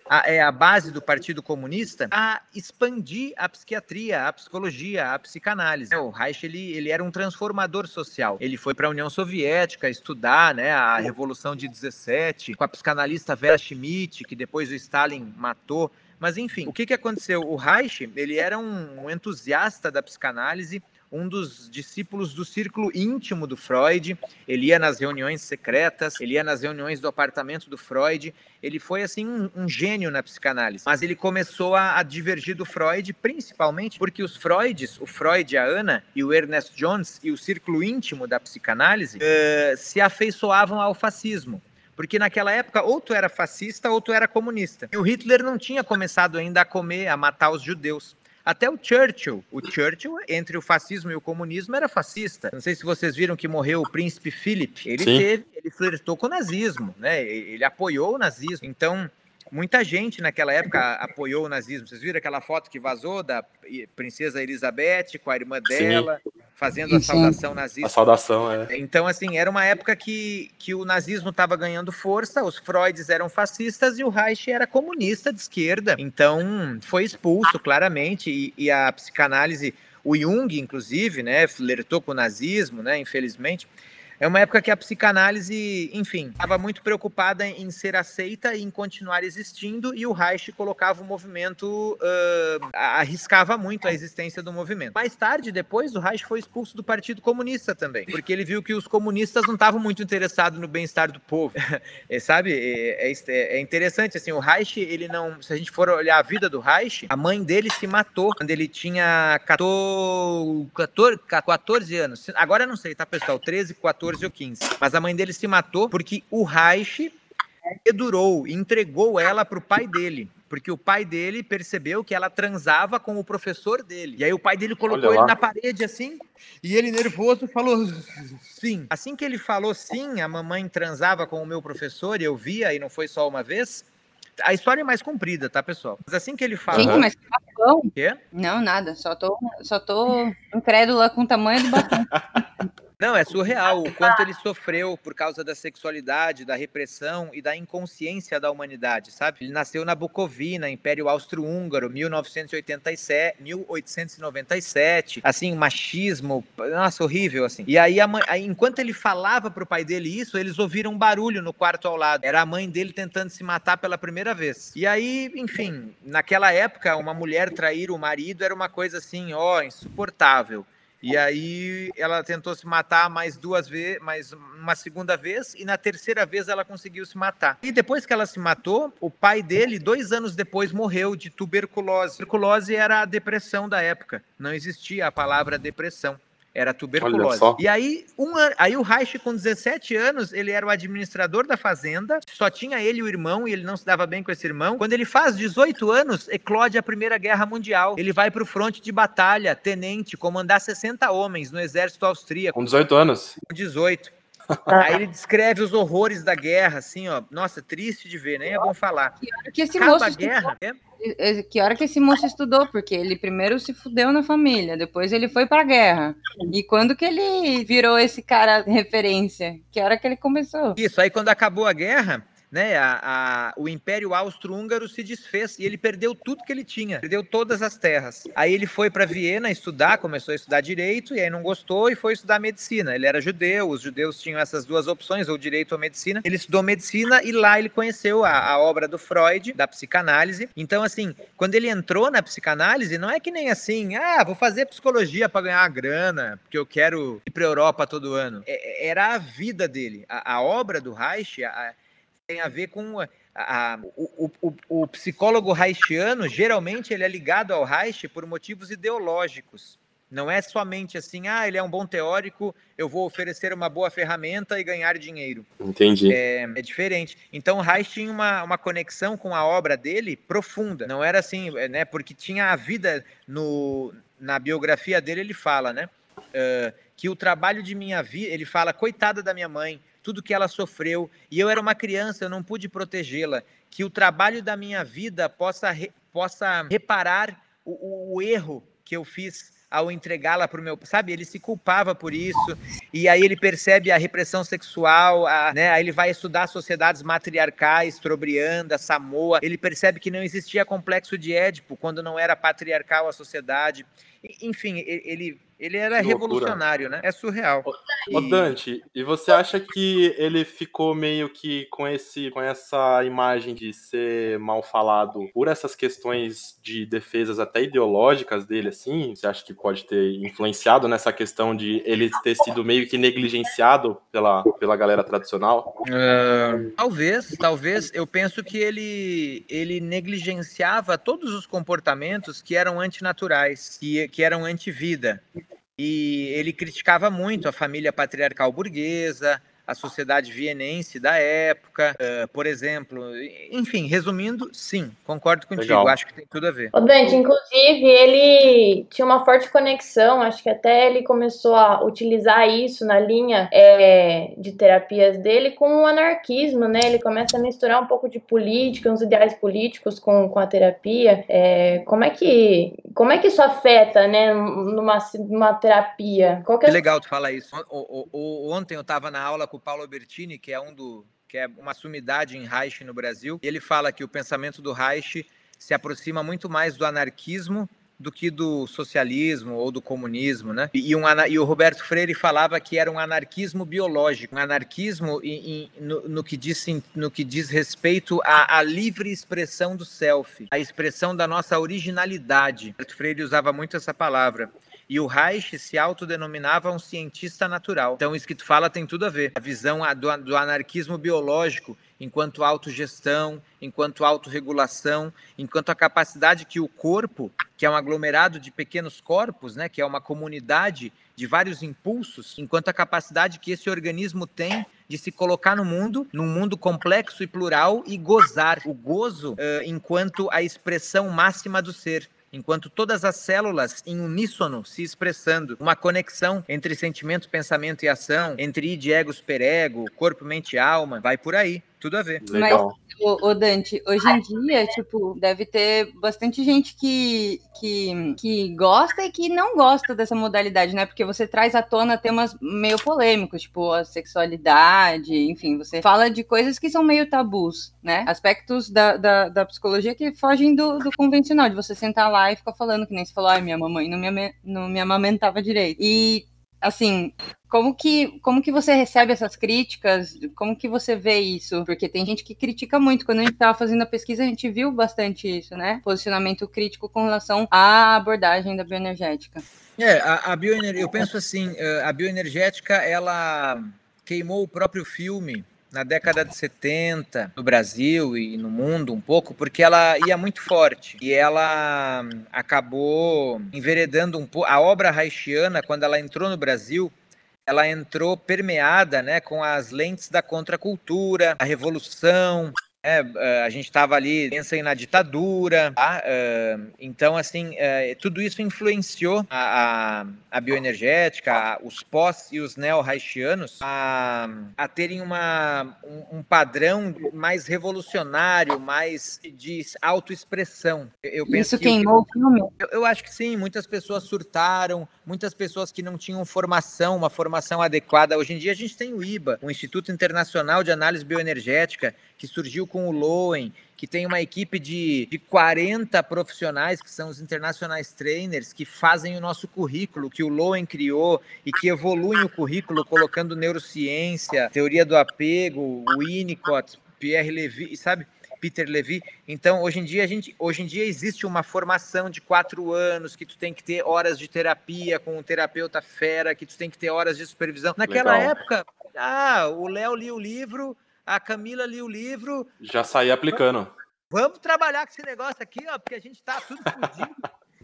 [SPEAKER 4] a, é, a base do Partido Comunista a expandir a psiquiatria, a psicologia, a psicanálise. O Reich ele, ele era um transformador social. Ele foi para a União Soviética estudar né, a Revolução de 17 com a psicanalista Vera Schmidt, que depois o Stalin matou. Mas enfim, o que, que aconteceu? O Reich ele era um entusiasta da psicanálise, um dos discípulos do círculo íntimo do Freud. Ele ia nas reuniões secretas, ele ia nas reuniões do apartamento do Freud. Ele foi assim um, um gênio na psicanálise. Mas ele começou a, a, divergir do Freud, principalmente porque os Freuds, o Freud, a Ana e o Ernest Jones e o círculo íntimo da psicanálise uh, se afeiçoavam ao fascismo. Porque naquela época, ou tu era fascista ou tu era comunista. E o Hitler não tinha começado ainda a comer, a matar os judeus. Até o Churchill, o Churchill, entre o fascismo e o comunismo, era fascista. Não sei se vocês viram que morreu o príncipe Philip. Ele Sim. teve, ele flertou com o nazismo, né? Ele apoiou o nazismo. Então, muita gente naquela época apoiou o nazismo. Vocês viram aquela foto que vazou da princesa Elizabeth com a irmã dela, Sim. fazendo a saudação nazista?
[SPEAKER 1] A saudação, é.
[SPEAKER 4] Então, assim, era uma época que, que o nazismo estava ganhando força, os Freuds eram fascistas e o Reich era comunista de esquerda. Então, foi expulso claramente e, e a psicanálise, o Jung, inclusive, né, flertou com o nazismo, né, infelizmente. É uma época que a psicanálise, enfim, estava muito preocupada em ser aceita e em continuar existindo, e o Reich colocava o movimento, uh, arriscava muito a existência do movimento. Mais tarde, depois, o Reich foi expulso do Partido Comunista também, porque ele viu que os comunistas não estavam muito interessados no bem-estar do povo. é, sabe? É, é, é, interessante, assim, o Reich, ele não. Se a gente for olhar a vida do Reich, a mãe dele se matou quando ele tinha 14, 14, 14 anos. Agora eu não sei, tá, pessoal? 13, 14 14 ou 15. Mas a mãe dele se matou porque o Reich edurou, entregou ela para o pai dele. Porque o pai dele percebeu que ela transava com o professor dele. E aí o pai dele colocou ele na parede assim, e ele nervoso falou sim. Assim que ele falou sim, a mamãe transava com o meu professor, e eu via, e não foi só uma vez. A história é mais comprida, tá, pessoal? Mas assim que ele falou.
[SPEAKER 3] Gente, mas que bafão. Quê? Não, nada. Só tô, só tô incrédula com o tamanho do bafão.
[SPEAKER 4] Não, é surreal o quanto ele sofreu por causa da sexualidade, da repressão e da inconsciência da humanidade, sabe? Ele nasceu na Bucovina, Império Austro-Húngaro, 1987, 1897. Assim, machismo, nossa, horrível, assim. E aí, mãe, aí, enquanto ele falava pro pai dele isso, eles ouviram um barulho no quarto ao lado. Era a mãe dele tentando se matar pela primeira vez. E aí, enfim, naquela época, uma mulher trair o marido era uma coisa assim, ó, insuportável. E aí ela tentou se matar mais duas vezes, mais uma segunda vez, e na terceira vez ela conseguiu se matar. E depois que ela se matou, o pai dele, dois anos depois, morreu de tuberculose. Tuberculose era a depressão da época. Não existia a palavra depressão era tuberculose. E aí, um, aí o Reich, com 17 anos, ele era o administrador da fazenda, só tinha ele e o irmão, e ele não se dava bem com esse irmão. Quando ele faz 18 anos, eclode a Primeira Guerra Mundial. Ele vai para o fronte de batalha, tenente, comandar 60 homens no exército austríaco.
[SPEAKER 1] Com 18 anos?
[SPEAKER 4] Com 18. Aí ele descreve os horrores da guerra, assim, ó. Nossa, triste de ver, nem é bom falar.
[SPEAKER 3] Que hora que esse Acaba moço a guerra. É? Que hora que esse moço estudou? Porque ele primeiro se fudeu na família, depois ele foi pra guerra. E quando que ele virou esse cara referência? Que hora que ele começou?
[SPEAKER 4] Isso, aí quando acabou a guerra, né, a, a, o Império Austro-Húngaro se desfez e ele perdeu tudo que ele tinha, perdeu todas as terras. Aí ele foi para Viena estudar, começou a estudar direito e aí não gostou e foi estudar medicina. Ele era judeu, os judeus tinham essas duas opções, ou direito ou medicina. Ele estudou medicina e lá ele conheceu a, a obra do Freud, da psicanálise. Então, assim, quando ele entrou na psicanálise, não é que nem assim, ah, vou fazer psicologia para ganhar grana, porque eu quero ir para Europa todo ano. É, era a vida dele. A, a obra do Reich, a, tem a ver com a, a, o, o, o, psicólogo reichiano, geralmente ele é ligado ao Reich por motivos ideológicos. Não é somente assim, ah, ele é um bom teórico, eu vou oferecer uma boa ferramenta e ganhar dinheiro.
[SPEAKER 1] Entendi.
[SPEAKER 4] É, é diferente. Então, Reich tinha uma, uma conexão com a obra dele profunda. Não era assim, né? Porque tinha a vida no, na biografia dele, ele fala, né? Uh, que o trabalho de minha vida, ele fala, coitada da minha mãe, tudo que ela sofreu, e eu era uma criança, eu não pude protegê-la. Que o trabalho da minha vida possa, re, possa reparar o, o erro que eu fiz ao entregá-la para o meu, sabe? Ele se culpava por isso e aí ele percebe a repressão sexual, a, né? Aí ele vai estudar sociedades matriarcais, Trobrianda, Samoa. Ele percebe que não existia complexo de Édipo quando não era patriarcal a sociedade. Enfim, ele ele era revolucionário, né? É surreal.
[SPEAKER 1] Ô, Dante, e você acha que ele ficou meio que com esse com essa imagem de ser mal falado por essas questões de defesas até ideológicas dele assim? Você acha que pode ter influenciado nessa questão de ele ter sido meio que negligenciado pela, pela galera tradicional?
[SPEAKER 4] Uh, talvez, talvez. Eu penso que ele ele negligenciava todos os comportamentos que eram antinaturais, que, que eram anti-vida. E ele criticava muito a família patriarcal burguesa, a sociedade vienense da época, uh, por exemplo. Enfim, resumindo, sim, concordo contigo, Legal. acho que tem tudo a ver.
[SPEAKER 2] O Dante, inclusive, ele tinha uma forte conexão, acho que até ele começou a utilizar isso na linha é, de terapias dele com o anarquismo, né? Ele começa a misturar um pouco de política, uns ideais políticos com, com a terapia. É, como, é que, como é que isso afeta, né, numa, numa terapia?
[SPEAKER 4] Qual que é... legal tu falar isso. O, o, o, ontem eu estava na aula com o Paulo Albertini, que é um do que é uma sumidade em Reich no Brasil. Ele fala que o pensamento do Reich se aproxima muito mais do anarquismo do que do socialismo ou do comunismo, né? E, um, e o Roberto Freire falava que era um anarquismo biológico, um anarquismo em, em, no, no, que diz, no que diz respeito à, à, livre expressão do self, a expressão da nossa originalidade. Roberto Freire usava muito essa palavra. E o Reich se autodenominava um cientista natural. Então, isso que tu fala tem tudo a ver. A visão do, do anarquismo biológico enquanto autogestão, enquanto autorregulação, enquanto a capacidade que o corpo, que é um aglomerado de pequenos corpos, né, que é uma comunidade de vários impulsos, enquanto a capacidade que esse organismo tem de se colocar no mundo, num mundo complexo e plural e gozar o gozo uh, enquanto a expressão máxima do ser enquanto todas as células em uníssono se expressando, uma conexão entre sentimento, pensamento e ação, entre id, ego, superego, corpo, mente e alma, vai por aí. Tudo a ver.
[SPEAKER 3] Legal. Mas, o, Dante, hoje em dia, tipo, deve ter bastante gente que, que, que gosta e que não gosta dessa modalidade, né? Porque você traz à tona temas meio polêmicos, tipo a sexualidade, enfim, você fala de coisas que são meio tabus, né? Aspectos da, da, da psicologia que fogem do, do convencional, de você sentar lá e ficar falando, que nem você falou, ai, minha mamãe não me, não me amamentava direito. E assim, como que, como que você recebe essas críticas? Como que você vê isso? Porque tem gente que critica muito. Quando a gente estava fazendo a pesquisa, a gente viu bastante isso, né? Posicionamento crítico com relação à abordagem da bioenergética.
[SPEAKER 4] É, a, a eu penso assim, eh, a bioenergética, ela queimou o próprio filme na década de 70 no Brasil e no mundo um pouco, porque ela ia muito forte e ela acabou enveredando um pouco. A obra haitiana, quando ela entrou no Brasil, ela entrou permeada né, com as lentes da contracultura, a revolução, É, a gente estava ali pensando na ditadura, tá? então assim tudo isso influenciou a, a, a bioenergética, a, os pós e os neo-haitianos a, a terem uma, um, um, padrão mais revolucionário, mais de autoexpressão.
[SPEAKER 3] Eu penso isso queimou o filme?
[SPEAKER 4] Eu, eu acho que sim, muitas pessoas surtaram, muitas pessoas que não tinham formação, uma formação adequada. Hoje em dia a gente tem o IBA, o Instituto Internacional de Análise Bioenergética, que surgiu com o Loen, que tem uma equipe de, de 40 profissionais, que são os internacionais trainers, que fazem o nosso currículo, que o Loen criou e que evoluem o currículo colocando neurociência, teoria do apego, o Winnicott, Pierre Levy, sabe? Peter Levy. Então, hoje em dia, a gente, hoje em dia existe uma formação de quatro anos que tu tem que ter horas de terapia com um terapeuta fera, que tu tem que ter horas de supervisão. Naquela Legal. época, ah, o Léo lia o livro, a Camila lia o livro.
[SPEAKER 1] Já saí aplicando.
[SPEAKER 4] Vamos trabalhar com esse negócio aqui, ó, porque a gente tá tudo fodido.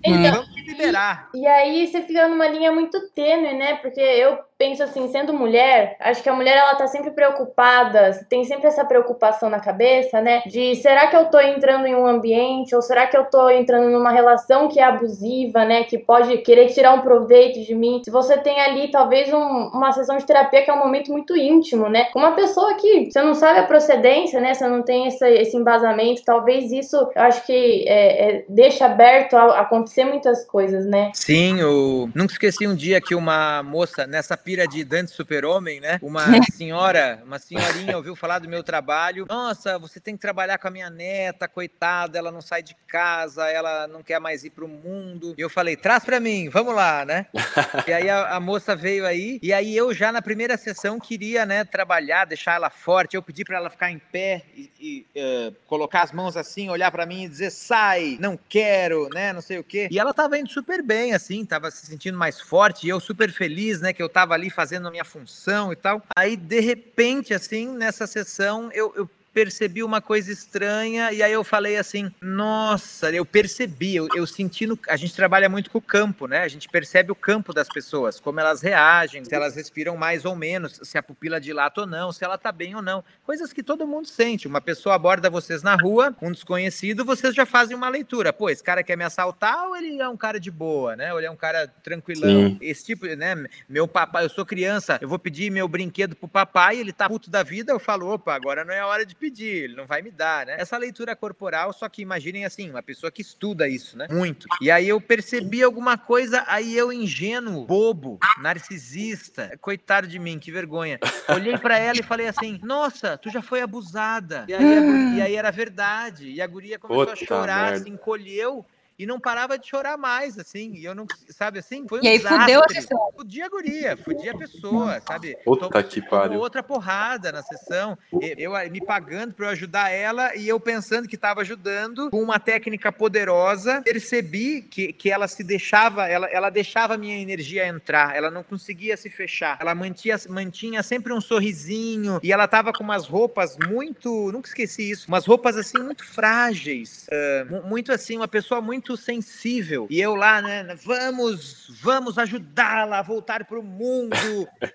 [SPEAKER 4] Então, Vamos liberar.
[SPEAKER 2] E aí você fica numa linha muito tênue, né? Porque eu penso assim, sendo mulher, acho que a mulher ela tá sempre preocupada, tem sempre essa preocupação na cabeça, né? De será que eu tô entrando em um ambiente ou será que eu tô entrando numa relação que é abusiva, né? Que pode querer tirar um proveito de mim. Se você tem ali talvez um, uma sessão de terapia que é um momento muito íntimo, né? Com uma pessoa que você não sabe a procedência, né? Você não tem esse, esse embasamento, talvez isso eu acho que é, é, deixa aberto a, a acontecer muitas coisas, né?
[SPEAKER 4] Sim, eu nunca esqueci um dia que uma moça nessa pira de Dante Super-Homem, né? Uma senhora, uma senhorinha ouviu falar do meu trabalho. Nossa, você tem que trabalhar com a minha neta, coitada, ela não sai de casa, ela não quer mais ir pro mundo. E eu falei, traz para mim, vamos lá, né? e aí a, a, moça veio aí, e aí eu já na primeira sessão queria, né, trabalhar, deixar ela forte. Eu pedi para ela ficar em pé e, e uh, colocar as mãos assim, olhar para mim e dizer, sai, não quero, né, não sei o quê. E ela tava indo super bem, assim, tava se sentindo mais forte, e eu super feliz, né, que eu tava ali fazendo a minha função e tal. Aí, de repente, assim, nessa sessão, eu, eu percebi uma coisa estranha e aí eu falei assim, nossa, eu percebi, eu, eu senti no, a gente trabalha muito com o campo, né? A gente percebe o campo das pessoas, como elas reagem, se elas respiram mais ou menos, se a pupila dilata ou não, se ela tá bem ou não. Coisas que todo mundo sente. Uma pessoa aborda vocês na rua, um desconhecido, vocês já fazem uma leitura. Pô, esse cara quer me assaltar ou ele é um cara de boa, né? Ou ele é um cara tranquilão. Sim. Esse tipo, né? Meu papai, eu sou criança, eu vou pedir meu brinquedo pro papai, ele tá puto da vida, eu falo, opa, agora não é a hora de pedir, ele não vai me dar, né? Essa leitura corporal, só que imaginem assim, uma pessoa que estuda isso, né? Muito. E aí eu percebi alguma coisa, aí eu ingênuo, bobo, narcisista, coitado de mim, que vergonha. Olhei para ela e falei assim: "Nossa, tu já foi abusada". E aí, e aí era verdade. E a guria começou Puta a chorar, merda. se encolheu e não parava de chorar mais, assim, e eu não, sabe assim, foi um
[SPEAKER 3] E aí desastre. fudeu a sessão.
[SPEAKER 4] Fudia a guria, fudia a pessoa, sabe?
[SPEAKER 1] Puta que pariu.
[SPEAKER 4] Outra porrada na sessão, eu, eu me pagando para eu ajudar ela e eu pensando que estava ajudando com uma técnica poderosa, percebi que, que ela se deixava, ela, ela deixava a minha energia entrar, ela não conseguia se fechar, ela mantinha, mantinha sempre um sorrisinho e ela tava com umas roupas muito, nunca esqueci isso, umas roupas assim muito frágeis, uh, muito assim, uma pessoa muito muito sensível. E eu lá, né? Vamos, vamos ajudá-la a voltar para o mundo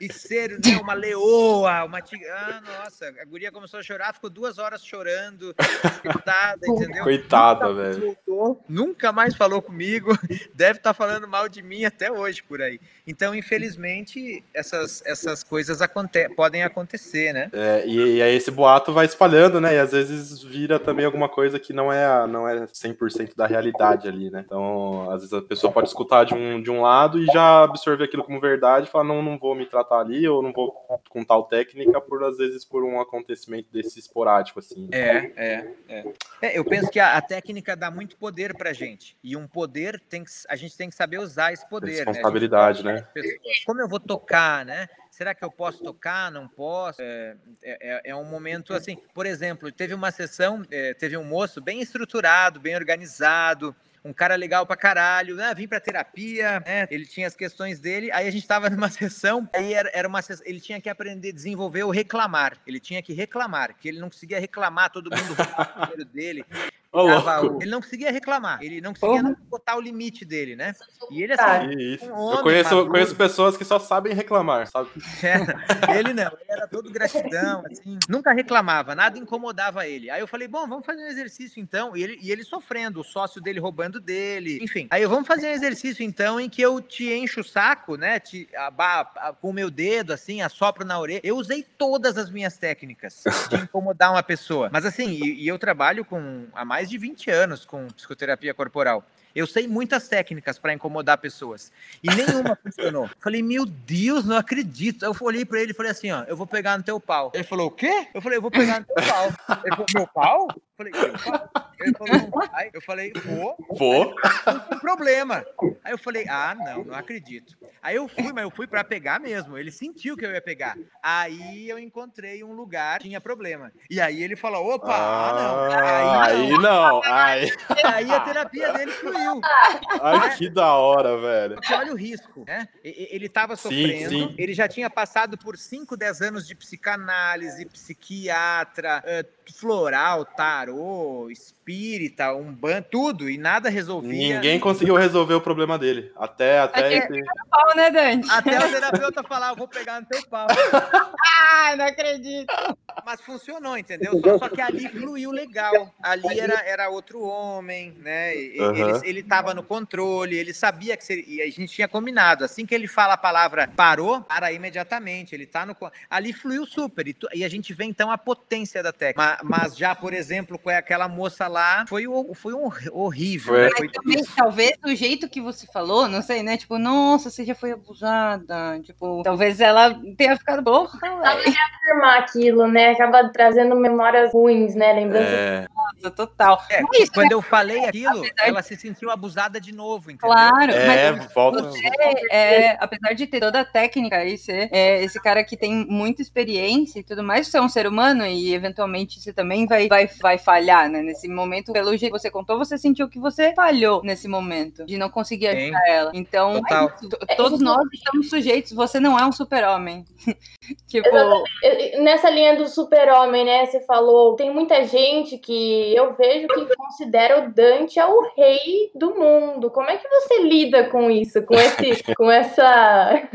[SPEAKER 4] e ser né, uma leoa, uma tigre. Ah, nossa, a guria começou a chorar, ficou duas horas chorando, coitada, entendeu?
[SPEAKER 1] Coitada, nunca velho.
[SPEAKER 4] Voltou, nunca mais falou comigo, deve estar tá falando mal de mim até hoje por aí. Então, infelizmente, essas, essas coisas aconte podem acontecer, né?
[SPEAKER 1] É, e, e, aí esse boato vai espalhando, né? E às vezes vira também alguma coisa que não é, não é 100% da realidade verdade ali, né? Então, às vezes a pessoa pode escutar de um, de um lado e já absorver aquilo como verdade e falar, não, não vou me tratar ali, ou não vou com tal técnica, por às vezes por um acontecimento desse esporádico, assim.
[SPEAKER 4] É, é, é. é eu penso que a, a, técnica dá muito poder pra gente. E um poder tem que, a gente tem que saber usar esse poder.
[SPEAKER 1] Né? Responsabilidade, né? né?
[SPEAKER 4] Como eu vou tocar, né? será que eu posso tocar? Não posso? É, é, é, um momento assim. Por exemplo, teve uma sessão, é, teve um moço bem estruturado, bem organizado, um cara legal pra caralho, né? Vim pra terapia, né? Ele tinha as questões dele. Aí a gente tava numa sessão, aí era, era uma sessão, ele tinha que aprender a desenvolver o reclamar. Ele tinha que reclamar, que ele não conseguia reclamar, todo mundo o dinheiro dele.
[SPEAKER 1] Ô,
[SPEAKER 4] ele não conseguia reclamar, ele não conseguia
[SPEAKER 2] Uhum.
[SPEAKER 4] botar o limite dele, né? E ele assim, um
[SPEAKER 1] Eu
[SPEAKER 4] homem
[SPEAKER 1] conheço,
[SPEAKER 4] maduro.
[SPEAKER 1] conheço pessoas que só sabem reclamar, sabe?
[SPEAKER 4] É, ele não, ele era todo gratidão, assim, nunca reclamava, nada incomodava ele. Aí eu falei, bom, vamos fazer um exercício então. E ele, e ele sofrendo, o sócio dele roubando dele, enfim. Aí eu, vamos fazer um exercício então em que eu te encho o saco, né, te, aba- a- com o meu dedo, assim, assopro na orelha. Eu usei todas as minhas técnicas de incomodar uma pessoa. Mas assim, e, e eu trabalho com há mais de 20 anos com psicoterapia corporal. Eu sei muitas técnicas para incomodar pessoas. E nenhuma funcionou. Falei, meu Deus, não acredito. Eu olhei para ele e falei assim: ó, eu vou pegar no teu pau. Ele falou, o quê? Eu falei, eu vou pegar no teu pau. Ele falou, meu pau? Eu falei, meu pau? Ele falou, vai. Eu falei, vou,
[SPEAKER 1] Vou.
[SPEAKER 4] problema. Aí eu falei, ah, não, não acredito. Aí eu fui, mas eu fui para pegar mesmo. Ele sentiu que eu ia pegar. Aí eu encontrei um lugar que tinha problema. E aí ele falou, opa, ah, não.
[SPEAKER 1] Ah, aí não. Aí,
[SPEAKER 4] Aí a terapia dele fluiu.
[SPEAKER 1] ai, que da hora, velho.
[SPEAKER 4] Porque olha o risco, né? Ele estava
[SPEAKER 1] Sim,
[SPEAKER 4] sofrendo,
[SPEAKER 1] sim.
[SPEAKER 4] ele já tinha passado por 5, 10 anos de psicanálise, psiquiatra, eh, floral, tarô, espírita, um tudo, e nada resolvia.
[SPEAKER 1] Ninguém conseguiu resolver o problema dele. Até, até
[SPEAKER 3] Até-
[SPEAKER 1] esse-
[SPEAKER 3] Pau, né, Dante?
[SPEAKER 4] Até o terapeuta falar, eu vou pegar no teu pau.
[SPEAKER 3] Ai, não acredito.
[SPEAKER 4] Mas funcionou, entendeu? Só, só que ali fluiu legal. Ali era, era outro homem, né? E-
[SPEAKER 1] Aham.
[SPEAKER 4] Ele, ele tava no controle, ele sabia que seria, e a gente tinha combinado. Assim que ele fala a palavra parou, para imediatamente. Ele tá no. Ali fluiu super. E, tu- e a gente vê então a potência da técnica. Ma- Mas, já, por exemplo, com aquela moça lá, foi, o- foi um horrível.
[SPEAKER 1] Foi.
[SPEAKER 4] né?
[SPEAKER 3] Mas também, talvez o jeito que você falou, não sei, né? Tipo, nossa, você já foi abusada. Tipo, talvez ela tenha ficado porra, velho.
[SPEAKER 2] Afirmar aquilo, né? Acaba trazendo memórias ruins, né? Lembranças
[SPEAKER 1] É,
[SPEAKER 3] Nossa, total.
[SPEAKER 4] É,
[SPEAKER 3] Mas isso,
[SPEAKER 4] quando eu falei aquilo,
[SPEAKER 3] Apesar de-
[SPEAKER 4] ela se sentiu abusada de novo, entendeu?
[SPEAKER 3] Claro,
[SPEAKER 1] é,
[SPEAKER 3] mas
[SPEAKER 1] volta.
[SPEAKER 3] você, é, apesar de ter toda a técnica e ser é, esse cara que tem muita experiência e tudo mais, você é um ser humano e eventualmente você também vai, vai, vai falhar, né? Nesse momento, pelo jeito que você contou, você sentiu que você falhou nesse momento, de não conseguir
[SPEAKER 4] Sim.
[SPEAKER 3] ajudar ela. Então, é isso. todos nós estamos sujeitos, você não é um super-homem. tipo,
[SPEAKER 2] Nessa linha do super-homem, né? Você falou, tem muita gente que eu vejo que considera o Dante é o rei do mundo. Como é que você lida com isso? Com esse. com essa.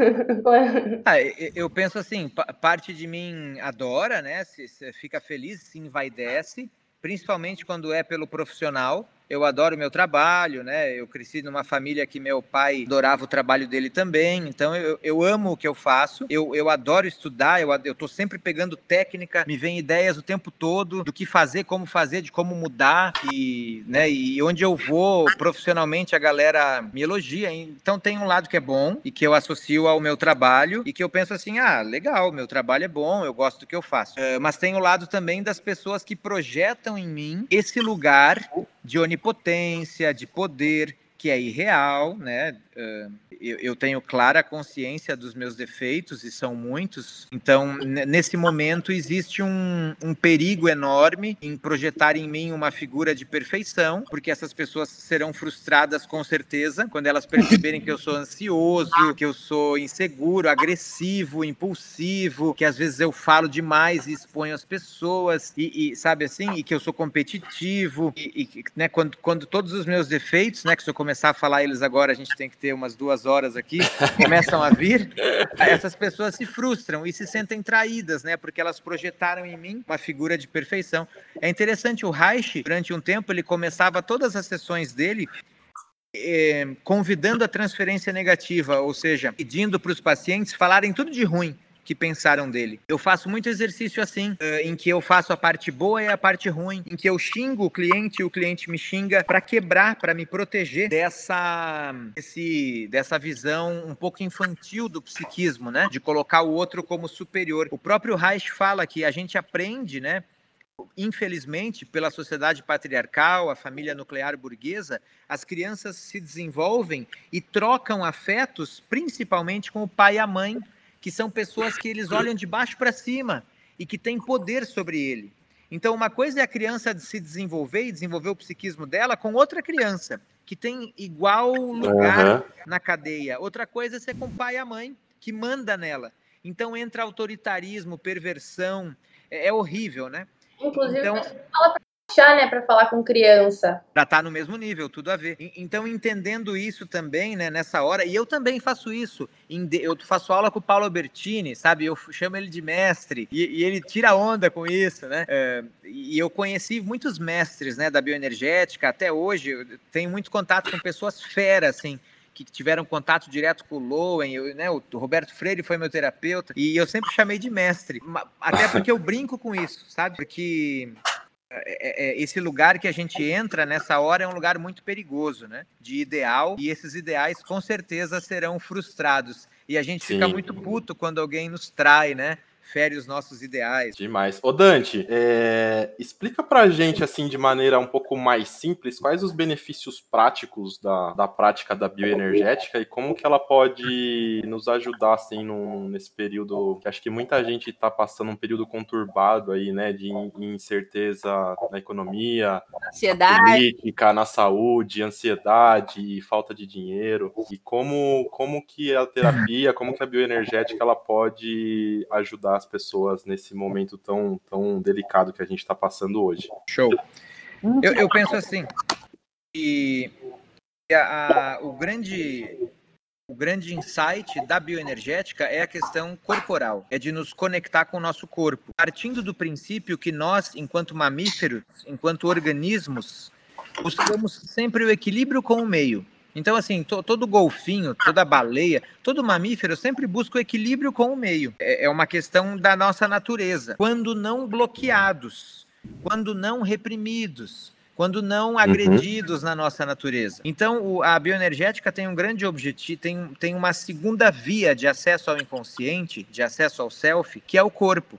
[SPEAKER 4] Ah, eu penso assim, pa- parte de mim adora, né? Se, se fica feliz, se envaidece, principalmente quando é pelo profissional. Eu adoro meu trabalho, né? Eu cresci numa família que meu pai adorava o trabalho dele também, então eu, eu amo o que eu faço. Eu, eu adoro estudar, eu, eu tô sempre pegando técnica, me vem ideias o tempo todo do que fazer, como fazer, de como mudar e, né? E onde eu vou profissionalmente a galera me elogia. Então tem um lado que é bom e que eu associo ao meu trabalho e que eu penso assim, ah, legal, meu trabalho é bom, eu gosto do que eu faço. Eh, mas tem o lado também das pessoas que projetam em mim esse lugar de onipotência, de poder, que é irreal, né? Eu, tenho clara consciência dos meus defeitos, e são muitos. Então, nesse momento, existe um, um perigo enorme em projetar em mim uma figura de perfeição, porque essas pessoas serão frustradas com certeza quando elas perceberem que eu sou ansioso, que eu sou inseguro, agressivo, impulsivo, que às vezes eu falo demais e exponho as pessoas, e, e, sabe assim, e que eu sou competitivo, e, e, né, quando, quando todos os meus defeitos, né, que se eu começar a falar eles agora, a gente tem que ter umas duas horas aqui, começam a vir, essas pessoas se frustram e se sentem traídas, né? Porque elas projetaram em mim uma figura de perfeição. É interessante, o Reich, durante um tempo, ele começava todas as sessões dele eh, convidando a transferência negativa, ou seja, pedindo para os pacientes falarem tudo de ruim que pensaram dele. Eu faço muito exercício assim, eh, em que eu faço a parte boa e a parte ruim, em que eu xingo o cliente e o cliente me xinga para quebrar, para me proteger dessa esse, dessa visão um pouco infantil do psiquismo, né? De colocar o outro como superior. O próprio Reich fala que a gente aprende, né? Infelizmente, pela sociedade patriarcal, a família nuclear burguesa, as crianças se desenvolvem e trocam afetos, principalmente com o pai e a mãe, que são pessoas que eles olham de baixo para cima e que têm poder sobre ele. Então, uma coisa é a criança se desenvolver e desenvolver o psiquismo dela com outra criança. que tem igual lugar uhum. na cadeia. Outra coisa é ser com o pai e a mãe, que manda nela. Então entra autoritarismo, perversão, é, é horrível, né?
[SPEAKER 2] Inclusive, então, fala baixar, né, para falar com criança.
[SPEAKER 4] Para estar tá no mesmo nível, tudo a ver. Então, entendendo isso também, né, nessa hora, e eu também faço isso. Eu faço aula com o Paulo Albertini, sabe? Eu chamo ele de mestre, e, e ele tira onda com isso, né? É, e eu conheci muitos mestres, né, da bioenergética, até hoje, eu tenho muito contato com pessoas feras, assim, que tiveram contato direto com o Lowen, eu, né, o Roberto Freire foi meu terapeuta, e eu sempre chamei de mestre, até porque eu brinco com isso, sabe? Porque esse lugar que a gente entra nessa hora é um lugar muito perigoso, né? De ideal, e esses ideais com certeza serão frustrados. E a gente Sim. fica muito puto quando alguém nos trai, né? Fere os nossos ideais.
[SPEAKER 1] Demais. Ô Dante, é... explica pra gente, assim, de maneira um pouco mais simples, quais os benefícios práticos da, da prática da bioenergética e como que ela pode nos ajudar, assim, num, nesse período que acho que muita gente está passando um período conturbado aí, né, de incerteza na economia,
[SPEAKER 3] ansiedade.
[SPEAKER 1] Na política, na saúde, ansiedade, falta de dinheiro, e como, como que a terapia, como que a bioenergética ela pode ajudar ajudar as pessoas nesse momento tão, tão delicado que a gente está passando hoje.
[SPEAKER 4] Show. Eu, eu penso assim, que a, a, o grande o grande insight da bioenergética é a questão corporal, é de nos conectar com o nosso corpo, partindo do princípio que nós, enquanto mamíferos, enquanto organismos, buscamos sempre o equilíbrio com o meio. Então, assim, to, todo golfinho, toda baleia, todo mamífero sempre busca o equilíbrio com o meio. É, é uma questão da nossa natureza. Quando não bloqueados, quando não reprimidos, quando não uhum. agredidos uhum. na nossa natureza. Então, a bioenergética tem um grande objetivo, tem, tem uma segunda via de acesso ao inconsciente, de acesso ao self, que é o corpo.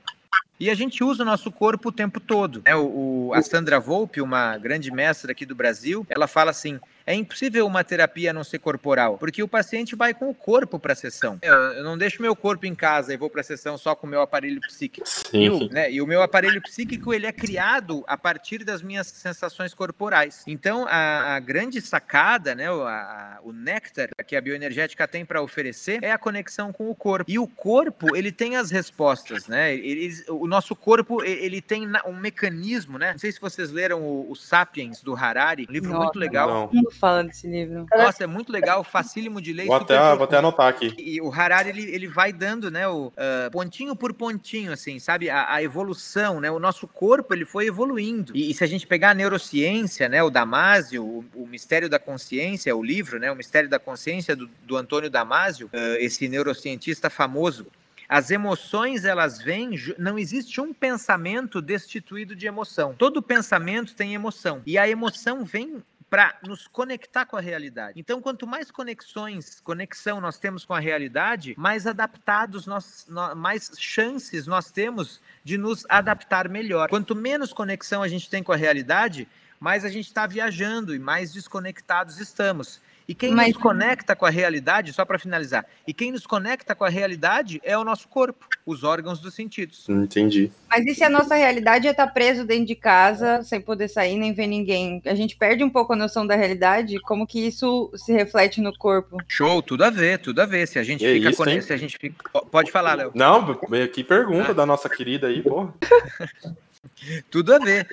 [SPEAKER 4] E a gente usa o nosso corpo o tempo todo. É, o, o, a Sandra Volpe, uma grande mestra aqui do Brasil, ela fala assim: é impossível uma terapia não ser corporal, porque o paciente vai com o corpo para a sessão. Eu não deixo meu corpo em casa e vou para a sessão só com o meu aparelho psíquico. Sim. E, o, né, e o meu aparelho psíquico ele é criado a partir das minhas sensações corporais. Então, a, a grande sacada, né, o, a, o néctar que a bioenergética tem para oferecer é a conexão com o corpo. E o corpo, ele tem as respostas, né? Ele, o nosso corpo, ele tem um mecanismo, né? Não sei se vocês leram o, o Sapiens, do Harari, um livro Nossa, muito legal.
[SPEAKER 3] Não fala desse livro.
[SPEAKER 4] Nossa, é muito legal, facílimo de ler.
[SPEAKER 1] Vou, até, vou até anotar aqui.
[SPEAKER 4] E o Harari, ele, ele vai dando, né, o, uh, pontinho por pontinho, assim, sabe, a, a, evolução, né, o nosso corpo, ele foi evoluindo. E, e, se a gente pegar a neurociência, né, o Damasio, o, o, Mistério da Consciência, o livro, né, o Mistério da Consciência do, do Antônio Damasio, uh, esse neurocientista famoso, as emoções, elas vêm, não existe um pensamento destituído de emoção. Todo pensamento tem emoção. E a emoção vem para nos conectar com a realidade. Então, quanto mais conexões, conexão nós temos com a realidade, mais adaptados nós, mais chances nós temos de nos adaptar melhor. Quanto menos conexão a gente tem com a realidade, mais a gente está viajando e mais desconectados estamos. E quem Mas... nos conecta com a realidade, só para finalizar, e quem nos conecta com a realidade é o nosso corpo, os órgãos dos sentidos.
[SPEAKER 1] Entendi.
[SPEAKER 3] Mas e se a nossa realidade é estar tá preso dentro de casa, sem poder sair nem ver ninguém? A gente perde um pouco a noção da realidade, como que isso se reflete no corpo?
[SPEAKER 4] Show, tudo a ver, tudo a ver. Se a gente é fica isso, se a gente fica... Pode falar, Léo.
[SPEAKER 1] Não, que pergunta ah. da nossa querida aí, pô.
[SPEAKER 4] tudo a ver.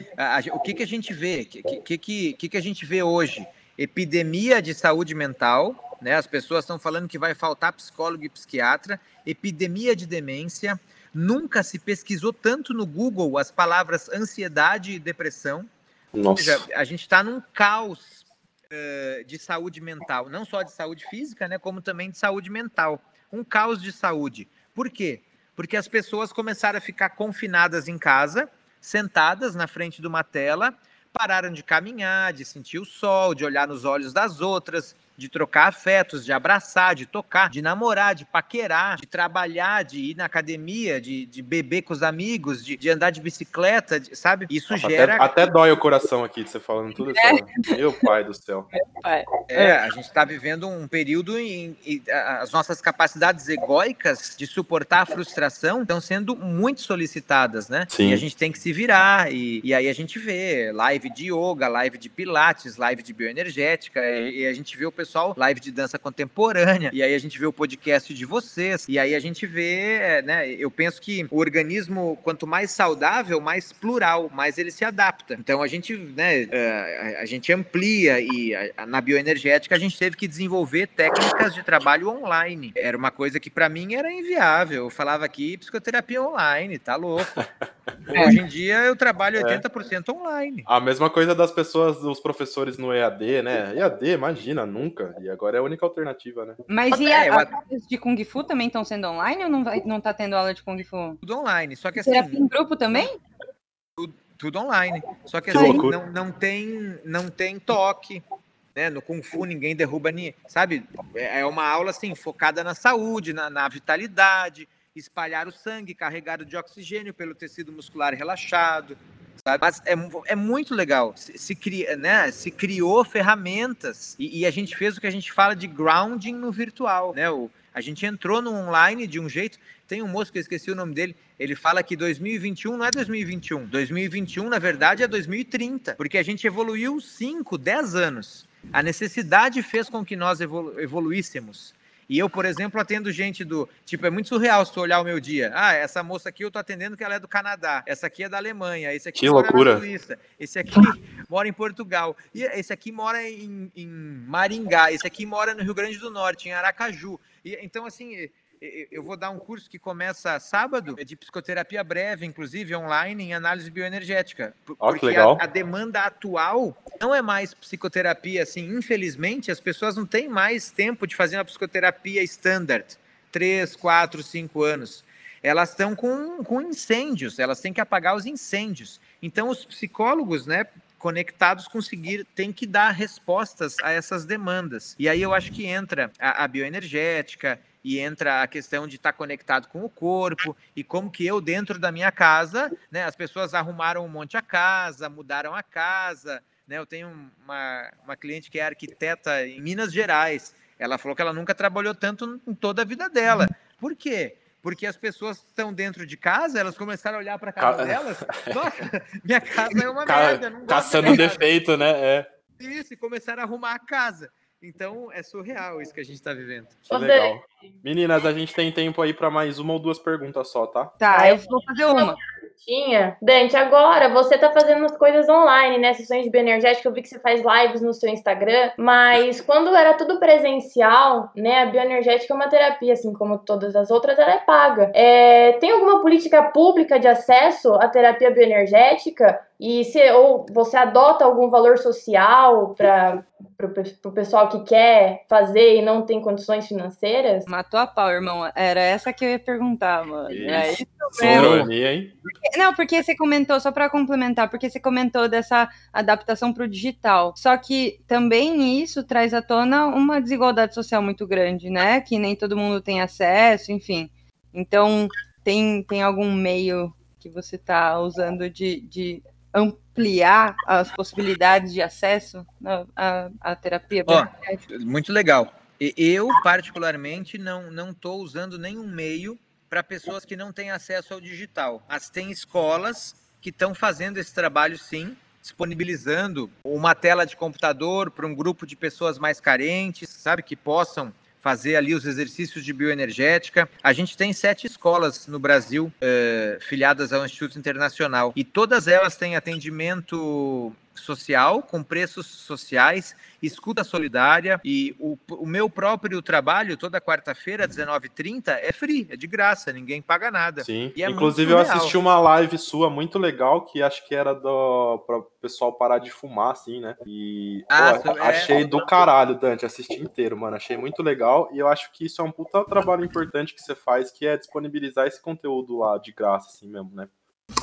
[SPEAKER 4] O que, que a gente vê? O que, que, que, que a gente vê hoje? Epidemia de saúde mental, né? As pessoas estão falando que vai faltar psicólogo e psiquiatra, epidemia de demência. Nunca se pesquisou tanto no Google as palavras ansiedade e depressão. Nossa. Seja, a gente está num caos uh, de saúde mental, não só de saúde física, né? Como também de saúde mental. Um caos de saúde. Por quê? Porque as pessoas começaram a ficar confinadas em casa, sentadas na frente de uma tela, pararam de caminhar, de sentir o sol, de olhar nos olhos das outras, de trocar afetos, de abraçar, de tocar, de namorar, de paquerar, de trabalhar, de ir na academia, de, de beber com os amigos, de, de andar de bicicleta, de, sabe? Isso
[SPEAKER 1] Nossa,
[SPEAKER 4] gera.
[SPEAKER 1] Até, até dói o coração aqui de você falando tudo isso.
[SPEAKER 3] É.
[SPEAKER 1] Meu pai do céu.
[SPEAKER 4] É, a gente está vivendo um período em, em as nossas capacidades egóicas de suportar a frustração estão sendo muito solicitadas, né?
[SPEAKER 1] Sim.
[SPEAKER 4] E a gente tem que se virar. E, e aí a gente vê live de yoga, live de pilates, live de bioenergética, e, e a gente vê o pessoal live de dança contemporânea, e aí a gente vê o podcast de vocês, e aí a gente vê, é, né? Eu penso que o organismo, quanto mais saudável, mais plural, mais ele se adapta. Então a gente, né, é, a, gente amplia e na bioenergética a gente teve que desenvolver técnicas de trabalho online. Era uma coisa que para mim era inviável. Eu falava aqui psicoterapia online, tá louco. Hoje em dia eu trabalho
[SPEAKER 1] É.
[SPEAKER 4] 80% online.
[SPEAKER 1] A mesma coisa das pessoas, dos professores no EAD, né? EAD, imagina, nunca. E agora é a única alternativa, né?
[SPEAKER 3] Mas e
[SPEAKER 4] É,
[SPEAKER 3] as aulas de Kung Fu também estão sendo online ou não, vai, não tá tendo aula de Kung Fu?
[SPEAKER 4] Tudo online. Só que assim,
[SPEAKER 3] Terapia em grupo também?
[SPEAKER 4] tudo online. Só que
[SPEAKER 1] Que
[SPEAKER 4] assim, não, não tem não tem toque. Né? No Kung Fu ninguém derruba ninguém. Sabe? É é uma aula assim, focada na saúde, na, na vitalidade, espalhar o sangue carregado de oxigênio pelo tecido muscular relaxado. Sabe? Mas é, é muito legal. Se, se, cria, né? se criou ferramentas e, e a gente fez o que a gente fala de grounding no virtual. Né? O, a gente entrou no online de um jeito. Tem um moço que eu esqueci o nome dele. Ele fala que 2021 não é 2021. 2021, na verdade, é 2030. Porque a gente evoluiu 5, 10 anos. A necessidade fez com que nós evolu evoluíssemos. E eu, por exemplo, atendo gente do. Tipo, é muito surreal se tu olhar o meu dia. Ah, essa moça aqui eu tô atendendo que ela é do Canadá. Essa aqui é da Alemanha. Esse aqui
[SPEAKER 1] Que loucura.
[SPEAKER 4] na Suíça. Esse aqui mora em Portugal. E esse aqui mora em, em Maringá. Esse aqui mora no Rio Grande do Norte, em Aracaju. E, então, assim, eu vou dar um curso que começa sábado, é de psicoterapia breve, inclusive online, em análise bioenergética. Porque
[SPEAKER 1] legal.
[SPEAKER 4] a, a demanda atual não é mais psicoterapia, assim, infelizmente, as pessoas não têm mais tempo de fazer uma psicoterapia standard, três, quatro, cinco anos. Elas estão com, com incêndios, elas têm que apagar os incêndios. Então, os psicólogos, né, conectados conseguir, têm que dar respostas a essas demandas. E aí eu acho que entra a, a bioenergética, e entra a questão de estar conectado com o corpo e como que eu dentro da minha casa, né, as pessoas arrumaram um monte a casa, mudaram a casa, né, eu tenho uma, uma cliente que é arquiteta em Minas Gerais, ela falou que ela nunca trabalhou tanto em toda a vida dela. Por quê? Porque as pessoas estão dentro de casa, elas começaram a olhar para a casa
[SPEAKER 1] Ca-
[SPEAKER 4] delas. Nossa, minha casa é uma
[SPEAKER 1] Ca-
[SPEAKER 4] merda.
[SPEAKER 1] Caçando
[SPEAKER 4] minha casa."
[SPEAKER 1] defeito, né? É.
[SPEAKER 4] Isso, e começaram a arrumar a casa. Então é surreal isso que a gente está vivendo.
[SPEAKER 1] Que legal. Meninas, a gente tem tempo aí para mais uma ou duas perguntas só, tá?
[SPEAKER 3] Tá, eu vou fazer uma.
[SPEAKER 2] Tinha. Dante, agora você tá fazendo as coisas online, né? Sessões de bioenergética, eu vi que você faz lives no seu Instagram, mas quando era tudo presencial, né? A bioenergética é uma terapia, assim como todas as outras, ela é paga. É, tem alguma política pública de acesso à terapia bioenergética? E se, ou você adota algum valor social para o pessoal que quer fazer e não tem condições financeiras?
[SPEAKER 3] Matou a pau, irmão. Era essa que eu ia perguntar, mano. É
[SPEAKER 1] Isso.
[SPEAKER 3] isso mesmo.
[SPEAKER 1] Sincronia, hein?
[SPEAKER 3] Não, porque você comentou, só para complementar, porque você comentou dessa adaptação para o digital. Só que também isso traz à tona uma desigualdade social muito grande, né? Que nem todo mundo tem acesso, enfim. Então, tem, tem algum meio que você está usando de, de ampliar as possibilidades de acesso à, à- terapia? Bioenergética?
[SPEAKER 4] Muito legal. Eu, particularmente, não não estou usando nenhum meio para pessoas que não têm acesso ao digital. Mas tem escolas que estão fazendo esse trabalho, sim, disponibilizando uma tela de computador para um grupo de pessoas mais carentes, sabe, que possam fazer ali os exercícios de bioenergética. A gente tem sete escolas no Brasil eh, filiadas ao Instituto Internacional e todas elas têm atendimento social, com preços sociais, escuta solidária e o, o meu próprio trabalho, toda quarta-feira, 19h30, é free, é de graça, ninguém paga nada.
[SPEAKER 1] Sim.
[SPEAKER 4] É
[SPEAKER 1] Inclusive, eu assisti uma live sua muito legal, que acho que era do para o pessoal parar de fumar, assim, né? E
[SPEAKER 4] Ah,
[SPEAKER 1] pô,
[SPEAKER 4] é.
[SPEAKER 1] achei do caralho, Dante, assisti inteiro, mano. Achei muito legal. E eu acho que isso é um puta trabalho importante que você faz, que é disponibilizar esse conteúdo lá de graça, assim mesmo, né?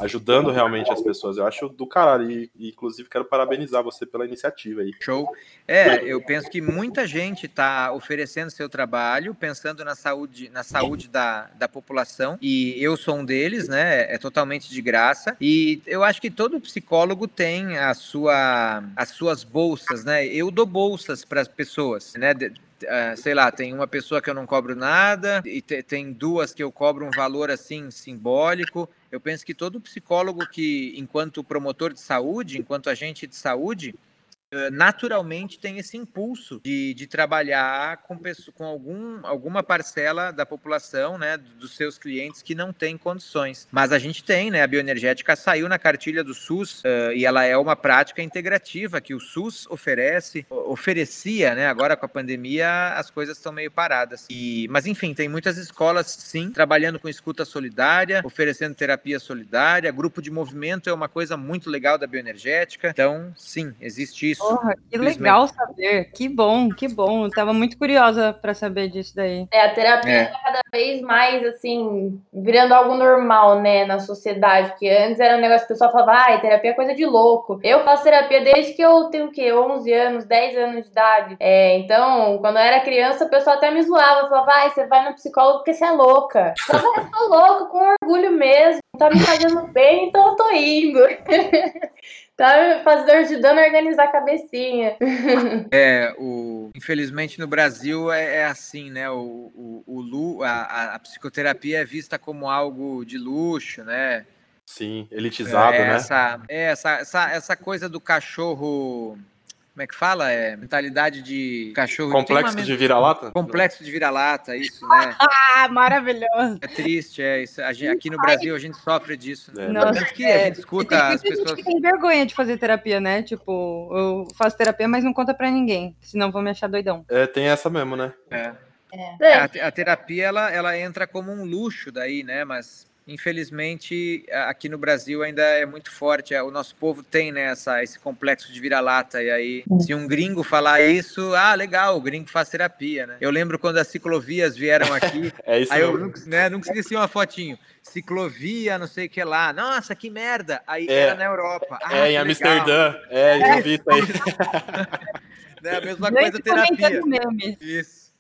[SPEAKER 1] Ajudando realmente as pessoas. Eu acho do caralho. E, inclusive, quero parabenizar você pela iniciativa aí.
[SPEAKER 4] Show. É, eu penso que muita gente está oferecendo seu trabalho, pensando na saúde, na saúde da, da população, e eu sou um deles, né? É totalmente de graça. E eu acho que todo psicólogo tem a sua, as suas bolsas, né? Eu dou bolsas para as pessoas, né? Uh, sei lá, tem uma pessoa que eu não cobro nada e te, tem duas que eu cobro um valor assim simbólico. Eu penso que todo psicólogo que, enquanto promotor de saúde, enquanto agente de saúde, naturalmente tem esse impulso de, de trabalhar com, com algum, alguma parcela da população, né, dos seus clientes que não tem condições. Mas a gente tem, né, a bioenergética saiu na cartilha do SUS uh, e ela é uma prática integrativa que o SUS oferece, oferecia, né, agora com a pandemia as coisas estão meio paradas. E, mas enfim, tem muitas escolas, sim, trabalhando com escuta solidária, oferecendo terapia solidária, grupo de movimento é uma coisa muito legal da bioenergética, então, sim, existe isso isso.
[SPEAKER 3] Porra, que legal saber. Que bom, que bom. Eu tava muito curiosa para saber disso daí.
[SPEAKER 2] É, a terapia é. Tá cada vez mais, assim, virando algo normal, né, na sociedade. Porque antes era um negócio que o pessoal falava, ai, terapia é coisa de louco. Eu faço terapia desde que eu tenho o quê? 11 anos, 10 anos de idade. É, então, quando eu era criança, o pessoal até me zoava. Falava, ai, você vai no psicólogo porque você é louca. Eu falava, eu tô louca, com orgulho mesmo. Tá me fazendo bem, então eu tô indo. Tá fazendo, ajudando a organizar a cabecinha.
[SPEAKER 4] É, o, infelizmente no Brasil é, é assim, né? O, o, o a, a, psicoterapia é vista como algo de luxo, né?
[SPEAKER 1] Sim, elitizado,
[SPEAKER 4] é,
[SPEAKER 1] né?
[SPEAKER 4] Essa, é, essa, essa, essa coisa do cachorro como é que fala? É mentalidade de cachorro.
[SPEAKER 1] Complexo de vira-lata?
[SPEAKER 4] Complexo de vira-lata, isso, né?
[SPEAKER 3] ah, maravilhoso.
[SPEAKER 4] É triste, é isso. Gente, aqui no Brasil a gente sofre disso. Né? Nossa, Tanto que é. a gente escuta tem, as pessoas. Gente
[SPEAKER 3] tem vergonha de fazer terapia, né? Tipo, eu faço terapia, mas não conta pra ninguém, senão vou me achar doidão.
[SPEAKER 1] É, tem essa mesmo, né?
[SPEAKER 4] É. É. A, a, terapia ela, ela entra como um luxo daí, né? Mas infelizmente, aqui no Brasil ainda é muito forte. É, o nosso povo tem né, essa, esse complexo de vira-lata. E aí, se um gringo falar isso, ah, legal, o gringo faz terapia, né? Eu lembro quando as ciclovias vieram aqui.
[SPEAKER 1] é isso
[SPEAKER 4] aí eu nunca, né, nunca esqueci uma fotinho. Ciclovia, não sei o que lá. Nossa, que merda! Aí é, era na Europa.
[SPEAKER 1] Ah, é, em Amsterdã. É, já vi isso aí.
[SPEAKER 4] é a mesma coisa terapia.
[SPEAKER 3] Isso.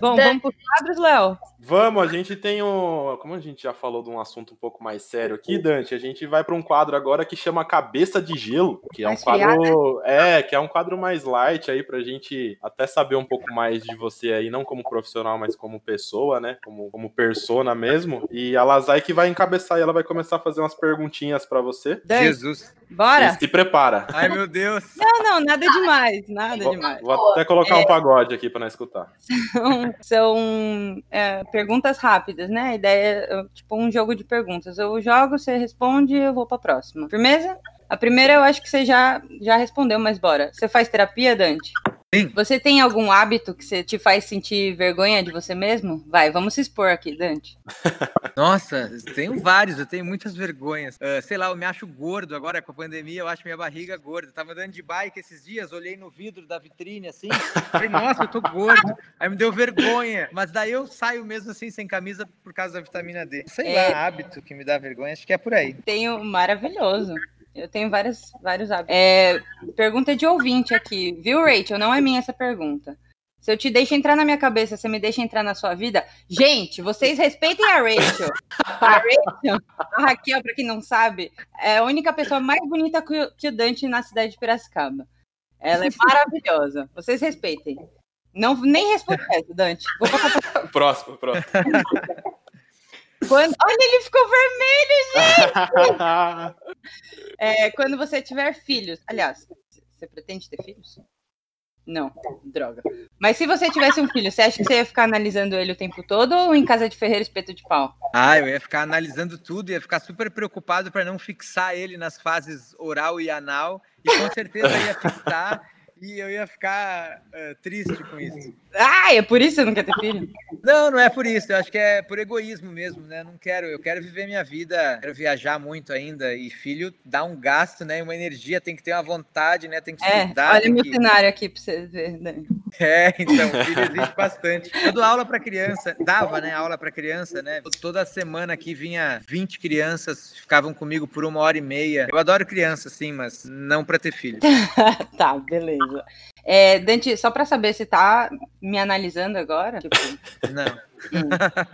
[SPEAKER 3] Bom, vamos para os quadros, Léo?
[SPEAKER 1] Vamos, a gente tem um. Como a gente já falou de um assunto um pouco mais sério aqui, Dante, a gente vai para um quadro agora que chama Cabeça de Gelo, que é um quadro. É, que é um quadro mais light aí para a gente até saber um pouco mais de você aí, não como profissional, mas como pessoa, né? Como, como persona mesmo. E a Lazai que vai encabeçar e ela vai começar a fazer umas perguntinhas para você.
[SPEAKER 4] Dante, Jesus.
[SPEAKER 3] Bora!
[SPEAKER 1] E se prepara.
[SPEAKER 4] Ai, meu Deus.
[SPEAKER 3] Não, não, nada demais, nada vou, demais.
[SPEAKER 1] Vou até colocar é... um pagode aqui para não escutar.
[SPEAKER 3] São, são é, perguntas rápidas, né? A ideia é tipo um jogo de perguntas. Eu jogo, você responde, eu vou para a próxima. Firmeza? A primeira eu acho que você já, já respondeu, mas bora. Você faz terapia, Dante?
[SPEAKER 4] Sim.
[SPEAKER 3] Você tem algum hábito que você te faz sentir vergonha de você mesmo? Vai, vamos se expor aqui, Dante.
[SPEAKER 4] Nossa, tenho vários, eu tenho muitas vergonhas. Uh, sei lá, eu me acho gordo agora com a pandemia, eu acho minha barriga gorda. Eu tava andando de bike esses dias, olhei no vidro da vitrine assim, falei, nossa, eu tô gordo. Aí me deu vergonha. Mas daí eu saio mesmo assim, sem camisa, por causa da vitamina D. Sei é... lá, hábito que me dá vergonha, acho que é por aí.
[SPEAKER 3] Tenho maravilhoso. Eu tenho vários, vários hábitos. É, pergunta de ouvinte aqui, viu, Rachel? Não é minha essa pergunta. Se eu te deixo entrar na minha cabeça, você me deixa entrar na sua vida? Gente, vocês respeitem a Rachel. A Rachel, a Raquel, para quem não sabe, é a única pessoa mais bonita que o Dante na cidade de Piracicaba. Ela é maravilhosa. Vocês respeitem. Não, nem responda essa, Dante. Vou
[SPEAKER 1] passar Próximo, próximo.
[SPEAKER 3] Quando... Olha, ele ficou vermelho, gente! é, quando você tiver filhos. Aliás, você pretende ter filhos? Não, droga. Mas se você tivesse um filho, você acha que você ia ficar analisando ele o tempo todo ou em casa de ferreiro espeto de pau?
[SPEAKER 4] Ah, eu ia ficar analisando tudo, ia ficar super preocupado para não fixar ele nas fases oral e anal, e com certeza ia fixar e eu ia ficar uh, triste com isso.
[SPEAKER 3] Ah, é por isso que você não quer ter filho?
[SPEAKER 4] Não, não é por isso. Eu acho que é por egoísmo mesmo, né? Não quero. Eu quero viver minha vida, quero viajar muito ainda. E filho dá um gasto, né? Uma energia, tem que ter uma vontade, né? Tem que
[SPEAKER 3] é, Olha meu que... cenário aqui pra você ver, Dani.
[SPEAKER 4] É, então, filho existe bastante. Eu dou aula para criança, dava, né, aula para criança, né? Toda semana aqui vinha 20 crianças, ficavam comigo por uma hora e meia. Eu adoro criança, sim, mas não para ter filho.
[SPEAKER 3] tá, beleza. É, Dante, só para saber se tá me analisando agora? Tipo...
[SPEAKER 4] Não.
[SPEAKER 3] Hum.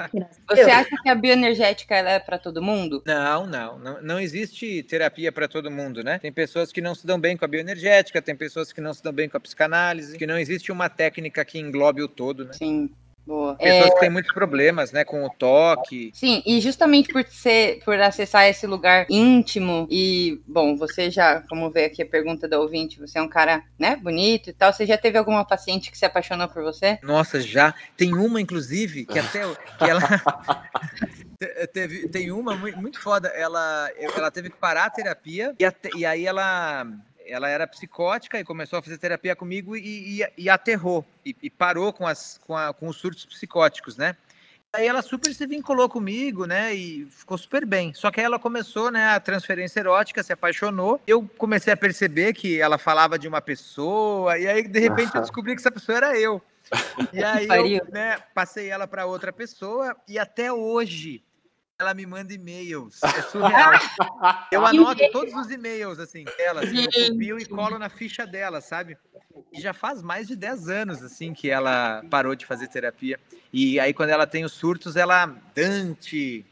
[SPEAKER 3] Você acha que a bioenergética é para todo mundo?
[SPEAKER 4] Não, não, não, não existe terapia para todo mundo, né? Tem pessoas que não se dão bem com a bioenergética, tem pessoas que não se dão bem com a psicanálise, que não existe uma técnica que englobe o todo, né?
[SPEAKER 3] Sim. Boa.
[SPEAKER 4] Pessoas é... que têm muitos problemas, né, com o toque.
[SPEAKER 3] Sim, e justamente por ser, por acessar esse lugar íntimo e, bom, você já, como vê aqui a pergunta da ouvinte, você é um cara, né, bonito e tal, você já teve alguma paciente que se apaixonou por você?
[SPEAKER 4] Nossa, já. Tem uma, inclusive, que até que ela teve, tem uma muito foda. Ela, ela teve que parar a terapia e, até, e aí ela ela era psicótica e começou a fazer terapia comigo e, e, e aterrou e, e, parou com, as, com, a, com os surtos psicóticos, né? Aí ela super se vinculou comigo, né? E ficou super bem. Só que aí ela começou, né? A transferência erótica, se apaixonou. Eu comecei a perceber que ela falava de uma pessoa, e aí de repente eu descobri que essa pessoa era eu. E aí eu né, passei ela para outra pessoa, e até hoje ela me manda e-mails. É surreal. Eu anoto todos os e-mails, assim, dela. Assim, eu copio e colo na ficha dela, sabe? E já faz mais de 10 anos, assim, que ela parou de fazer terapia. E aí, quando ela tem os surtos, ela... Dante...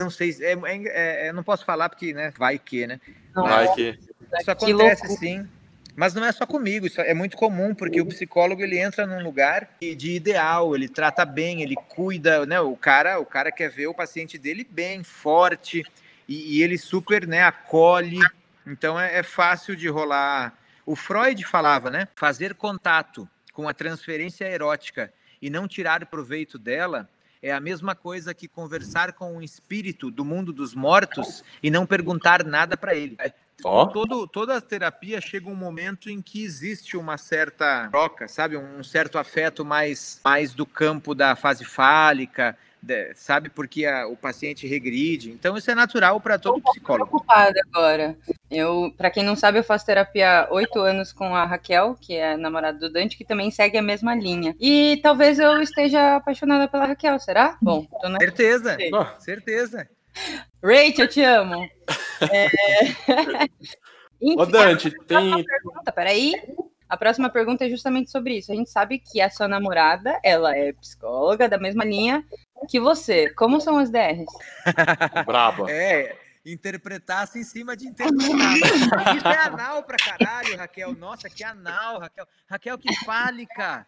[SPEAKER 4] Não sei, é, é, é, não posso falar porque, né, vai que, né?
[SPEAKER 1] Vai que.
[SPEAKER 4] Isso acontece, sim. Mas não é só comigo, isso é muito comum, porque o psicólogo ele entra num lugar de ideal, ele trata bem, ele cuida, né? O cara, o cara quer ver o paciente dele bem, forte, e, e ele super, né, acolhe. Então é, é fácil de rolar. O Freud falava, né? Fazer contato com a transferência erótica e não tirar proveito dela é a mesma coisa que conversar com um espírito do mundo dos mortos e não perguntar nada para ele. Oh. Todo, toda a terapia chega um momento em que existe uma certa troca, sabe? Um certo afeto mais, mais do campo da fase fálica, de, sabe? Porque a, o paciente regride. Então, isso é natural para todo
[SPEAKER 3] Estou
[SPEAKER 4] psicólogo.
[SPEAKER 3] preocupada agora. Eu, para quem não sabe, eu faço terapia há oito anos com a Raquel, que é a namorada do Dante, que também segue a mesma linha. E talvez eu esteja apaixonada pela Raquel, será? Bom,
[SPEAKER 4] tô na... certeza, certeza.
[SPEAKER 3] Rachel, eu te amo. É...
[SPEAKER 1] Enfim, Ô, Dante, tem.
[SPEAKER 3] Pergunta, peraí. A próxima pergunta é justamente sobre isso. A gente sabe que a sua namorada, ela é psicóloga da mesma linha que você. Como são as DRs?
[SPEAKER 1] Braba.
[SPEAKER 4] É, interpretasse em cima de interpretar. Isso é anal pra caralho, Raquel. Nossa, que anal, Raquel. Raquel, que fálica.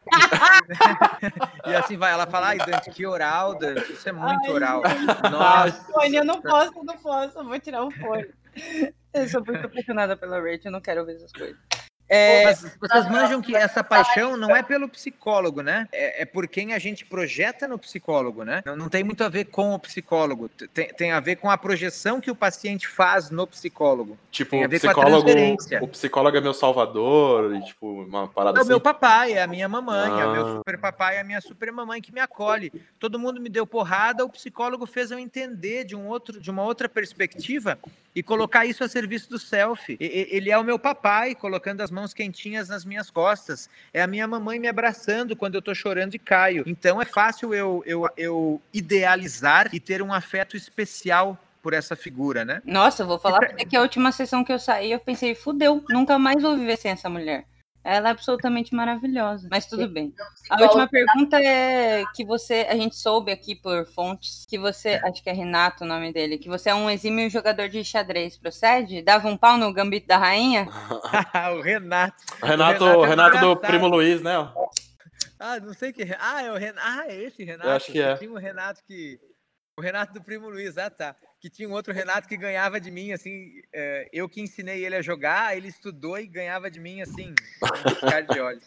[SPEAKER 4] e assim vai, ela fala, ai, Dante, que oral, Dante. Isso é muito ai, oral.
[SPEAKER 3] Nossa. Fone, eu não posso, não posso. Eu vou tirar o fone. Eu sou muito apaixonada pela Rachel, eu não quero ouvir essas coisas.
[SPEAKER 4] É, Mas vocês manjam que essa paixão não é pelo psicólogo, né? É, é, por quem a gente projeta no psicólogo, né? Não, não tem muito a ver com o psicólogo. Tem, tem, a ver com a projeção que o paciente faz no psicólogo.
[SPEAKER 1] Tipo, o psicólogo, o psicólogo é meu salvador, e, tipo, uma parada
[SPEAKER 4] É
[SPEAKER 1] assim.
[SPEAKER 4] o meu papai, é a minha mamãe, ah. é o meu ah. super papai, é a minha super mamãe que me acolhe. Todo mundo me deu porrada, o psicólogo fez eu entender de um outro, de uma outra perspectiva e colocar isso a serviço do self. Ele é o meu papai colocando as mãos quentinhas nas minhas costas. É a minha mamãe me abraçando quando eu tô chorando e caio. Então é fácil eu, eu, eu idealizar e ter um afeto especial por essa figura, né?
[SPEAKER 3] Nossa, eu vou falar porque que a última sessão que eu saí, eu pensei, fudeu, nunca mais vou viver sem essa mulher. Ela é absolutamente maravilhosa, mas tudo bem. A última pergunta é que você, a gente soube aqui por fontes que você, acho que é Renato o nome dele, que você é um exímio jogador de xadrez, procede? Dava um pau no gambito da rainha?
[SPEAKER 4] o Renato.
[SPEAKER 1] O Renato, o Renato, é Renato do Primo Luiz, né?
[SPEAKER 4] Ah, não sei que. Ah, é o Renato. Ah, é esse Renato.
[SPEAKER 1] Eu acho que é.
[SPEAKER 4] Tinha um Renato que. O Renato do Primo Luiz, ah tá que tinha um outro Renato que ganhava de mim, assim, é, eu que ensinei ele a jogar, ele estudou e ganhava de mim, assim, um de olhos.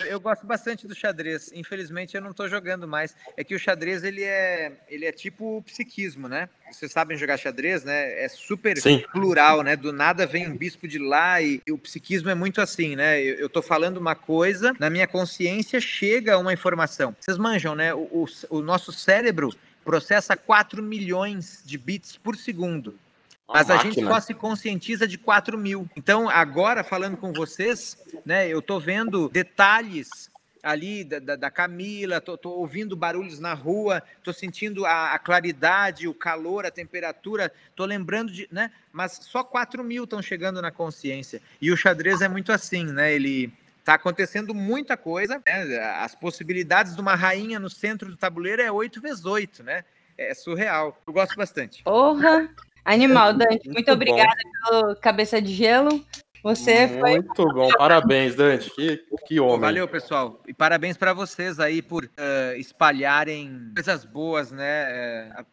[SPEAKER 4] Eu gosto bastante do xadrez. Infelizmente eu não estou jogando mais. É que o xadrez ele é, ele é tipo o psiquismo, né? Vocês sabem jogar xadrez, né? É super Sim. plural, né? Do nada vem um bispo de lá e, e o psiquismo é muito assim, né? Eu, tô falando uma coisa, na minha consciência chega uma informação. Vocês manjam, né? O, o, o nosso cérebro processa 4 milhões de bits por segundo. Mas a gente só se conscientiza de 4 mil. Então, agora, falando com vocês, né, eu estou vendo detalhes ali da, da, da Camila, tô, tô, ouvindo barulhos na rua, tô sentindo a, a, claridade, o calor, a temperatura, tô lembrando de, né? Mas só 4 mil estão chegando na consciência. E o xadrez é muito assim, né? Ele tá acontecendo muita coisa, né? As possibilidades de uma rainha no centro do tabuleiro é 8 vezes 8, né? É surreal. Eu gosto bastante.
[SPEAKER 3] Porra! Animal, Dante. Muito, muito obrigada pelo cabeça de gelo. Você
[SPEAKER 1] Muito foi. Muito bom, parabéns, Dante. Que, que homem.
[SPEAKER 4] Valeu, pessoal. E parabéns para vocês aí por uh, espalharem coisas boas, né? Uh,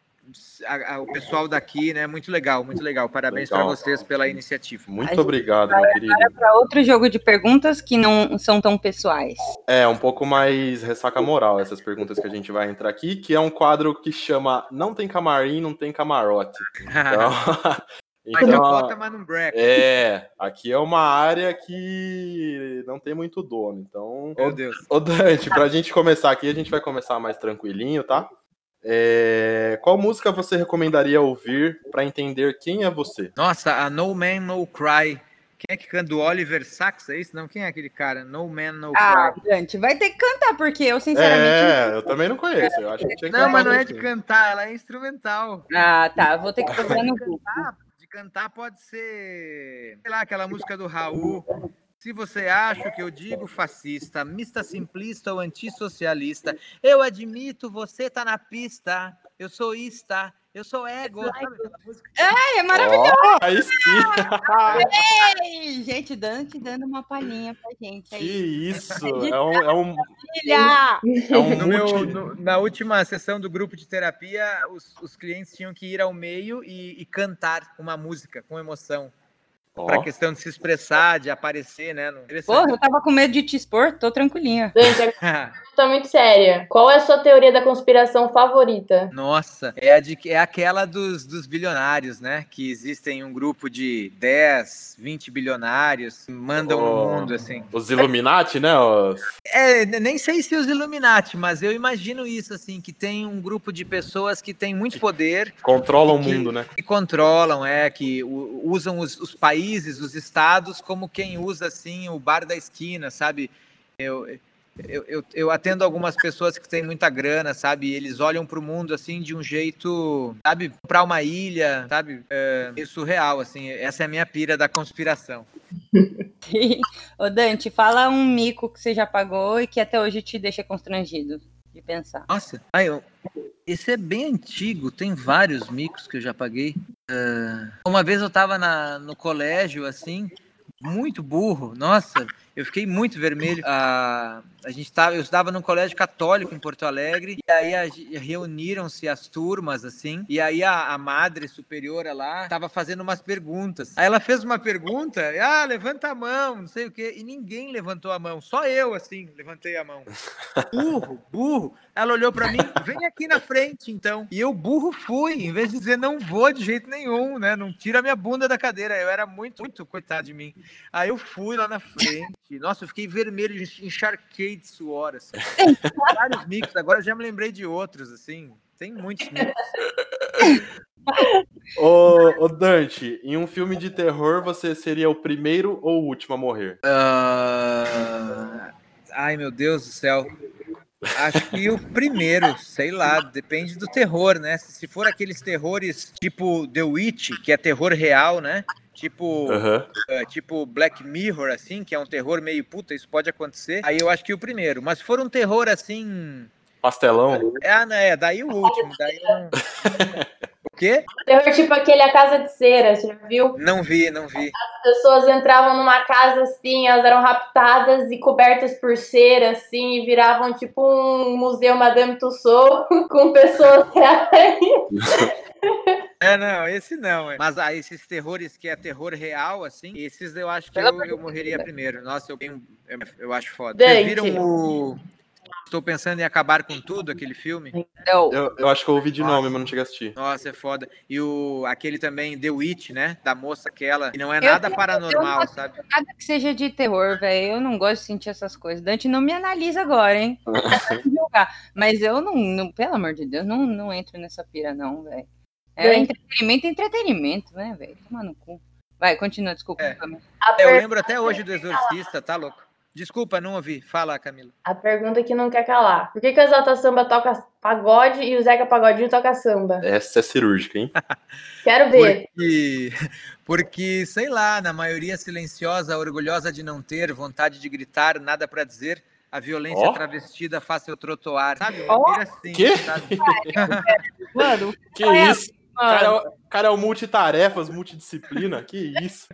[SPEAKER 4] a, a, o pessoal daqui, né? Muito legal, muito legal. Parabéns para vocês pela iniciativa.
[SPEAKER 1] Muito obrigado, meu querido.
[SPEAKER 3] para outro jogo de perguntas que não são tão pessoais.
[SPEAKER 1] É, um pouco mais ressaca moral essas perguntas que a gente vai entrar aqui, que é um quadro que chama Não tem camarim, não tem camarote. Então,
[SPEAKER 4] Então, mas bota, mas não breca.
[SPEAKER 1] É, aqui é uma área que não tem muito dono. Então,
[SPEAKER 4] meu Deus.
[SPEAKER 1] Ô, Dante, pra gente começar aqui, a gente vai começar mais tranquilinho, tá? É... Qual música você recomendaria ouvir para entender quem é você?
[SPEAKER 4] Nossa, a No Man No Cry. Quem é que canta? Do Oliver Sacks, é isso? Não, quem é aquele cara? No Man No
[SPEAKER 3] ah, Cry. Dante, vai ter que cantar, porque eu, sinceramente.
[SPEAKER 1] É, eu também não conheço. Eu acho que tinha que
[SPEAKER 4] Não, mas não é de cantar, ela é instrumental.
[SPEAKER 3] Ah, tá. Vou ter que procurar no Google
[SPEAKER 4] cantar pode ser, sei lá, aquela música do Raul. Se você acha que eu digo fascista, mista simplista ou antissocialista, eu admito, você tá na pista. Eu sou ista, eu sou ego.
[SPEAKER 3] É, é maravilhoso.
[SPEAKER 1] Oh, aí sim.
[SPEAKER 3] Ei, gente, Dante dando uma palhinha pra gente. Aí.
[SPEAKER 1] Que isso. É um, é um,
[SPEAKER 4] é um no meu, no, na última sessão do grupo de terapia, os, os clientes tinham que ir ao meio e, e cantar uma música com emoção. Oh. Para questão de se expressar, de aparecer, né?
[SPEAKER 3] Porra, eu tava com medo de te expor, tô tranquilinha.
[SPEAKER 2] Gente, tá muito séria. Qual é a sua teoria da conspiração favorita?
[SPEAKER 4] Nossa, é, a de, é aquela dos, dos bilionários, né? Que existem um grupo de 10, 20 bilionários que mandam oh, no mundo, assim.
[SPEAKER 1] Os Illuminati, né? Os...
[SPEAKER 4] É, nem sei se os Illuminati, mas eu imagino isso, assim, que tem um grupo de pessoas que tem muito poder.
[SPEAKER 1] Controlam o mundo, né?
[SPEAKER 4] Que controlam, é, que usam os, os países países, os estados, como quem usa assim o bar da esquina, sabe? Eu, eu, eu, eu atendo algumas pessoas que têm muita grana, sabe? Eles olham para o mundo assim de um jeito, sabe? Para uma ilha, sabe? É, é surreal, assim. Essa é a minha pira da conspiração.
[SPEAKER 3] Ô Dante, fala um mico que você já pagou e que até hoje te deixa constrangido de pensar.
[SPEAKER 4] Nossa, aí eu, esse é bem antigo, tem vários micos que eu já paguei. Uh, uma vez eu tava na, no colégio, assim, muito burro, nossa, eu fiquei muito vermelho. Uh, a gente tava, eu estava num colégio católico em Porto Alegre, e aí reuniram-se as turmas, assim, e aí a, a madre superiora lá estava fazendo umas perguntas. Aí ela fez uma pergunta, ah, levanta a mão, não sei o quê, e ninguém levantou a mão, só eu, assim, levantei a mão. Burro, burro. Ela olhou para mim, vem aqui na frente, então. E eu, burro, fui, em vez de dizer não vou de jeito nenhum, né, não tira minha bunda da cadeira. Eu era muito, muito coitado de mim. Aí eu fui lá na frente, nossa, eu fiquei vermelho, encharquei de suor, assim. Vários mix, agora já me lembrei de outros, assim. Tem muitos mix.
[SPEAKER 1] ô, ô, Dante, em um filme de terror, você seria o primeiro ou o último a morrer?
[SPEAKER 4] Uh... Ai, meu Deus do céu. Acho que o primeiro, sei lá, depende do terror, né? Se for aqueles terrores tipo The Witch, que é terror real, né? Tipo, uhum. uh, tipo Black Mirror, assim, que é um terror meio puta, isso pode acontecer. Aí eu acho que o primeiro. Mas se for um terror assim.
[SPEAKER 1] Pastelão?
[SPEAKER 4] É, né? É, daí o último. Daí o quê?
[SPEAKER 2] Terror tipo aquele A Casa de Cera, você já viu?
[SPEAKER 4] Não vi, não vi.
[SPEAKER 2] As pessoas entravam numa casa assim, elas eram raptadas e cobertas por cera, assim, e viravam tipo um museu Madame Tussauds com pessoas reais.
[SPEAKER 4] É, não, esse não. É. Mas ah, esses terrores que é terror real, assim, esses eu acho que eu, eu morreria primeiro. Nossa, eu, eu, eu acho foda. Vocês viram o. Estou pensando em acabar com tudo, aquele filme.
[SPEAKER 1] Eu, eu acho que eu ouvi de Nossa. nome, mas não cheguei a assistir.
[SPEAKER 4] Nossa, é foda. E o, aquele também, The Witch, né? Da moça aquela. Que não é nada eu, paranormal,
[SPEAKER 3] eu
[SPEAKER 4] sabe?
[SPEAKER 3] Nada que seja de terror, velho. Eu não gosto de sentir essas coisas. Dante não me analisa agora, hein? mas eu não, não, pelo amor de Deus, não, não entro nessa pira, não, velho. É entretenimento, entretenimento, né, velho? Toma no cu. Vai, continua, desculpa. É.
[SPEAKER 4] Eu lembro até hoje do Exorcista, tá louco? Desculpa, não ouvi. Fala, Camila.
[SPEAKER 2] A pergunta que não quer calar. Por que, que o Exalta Samba toca pagode e o Zeca Pagodinho toca samba?
[SPEAKER 1] Essa é cirúrgica, hein?
[SPEAKER 2] Quero ver.
[SPEAKER 4] Porque, porque, sei lá, na maioria silenciosa, orgulhosa de não ter, vontade de gritar, nada para dizer, a violência
[SPEAKER 1] Ó.
[SPEAKER 4] travestida faça eu trotoar. Sabe? Uma pira assim,
[SPEAKER 1] Quê?
[SPEAKER 4] sabe?
[SPEAKER 3] Mano,
[SPEAKER 1] Que
[SPEAKER 3] É,
[SPEAKER 1] isso? O cara, é cara é o multitarefas, multidisciplina. Que isso?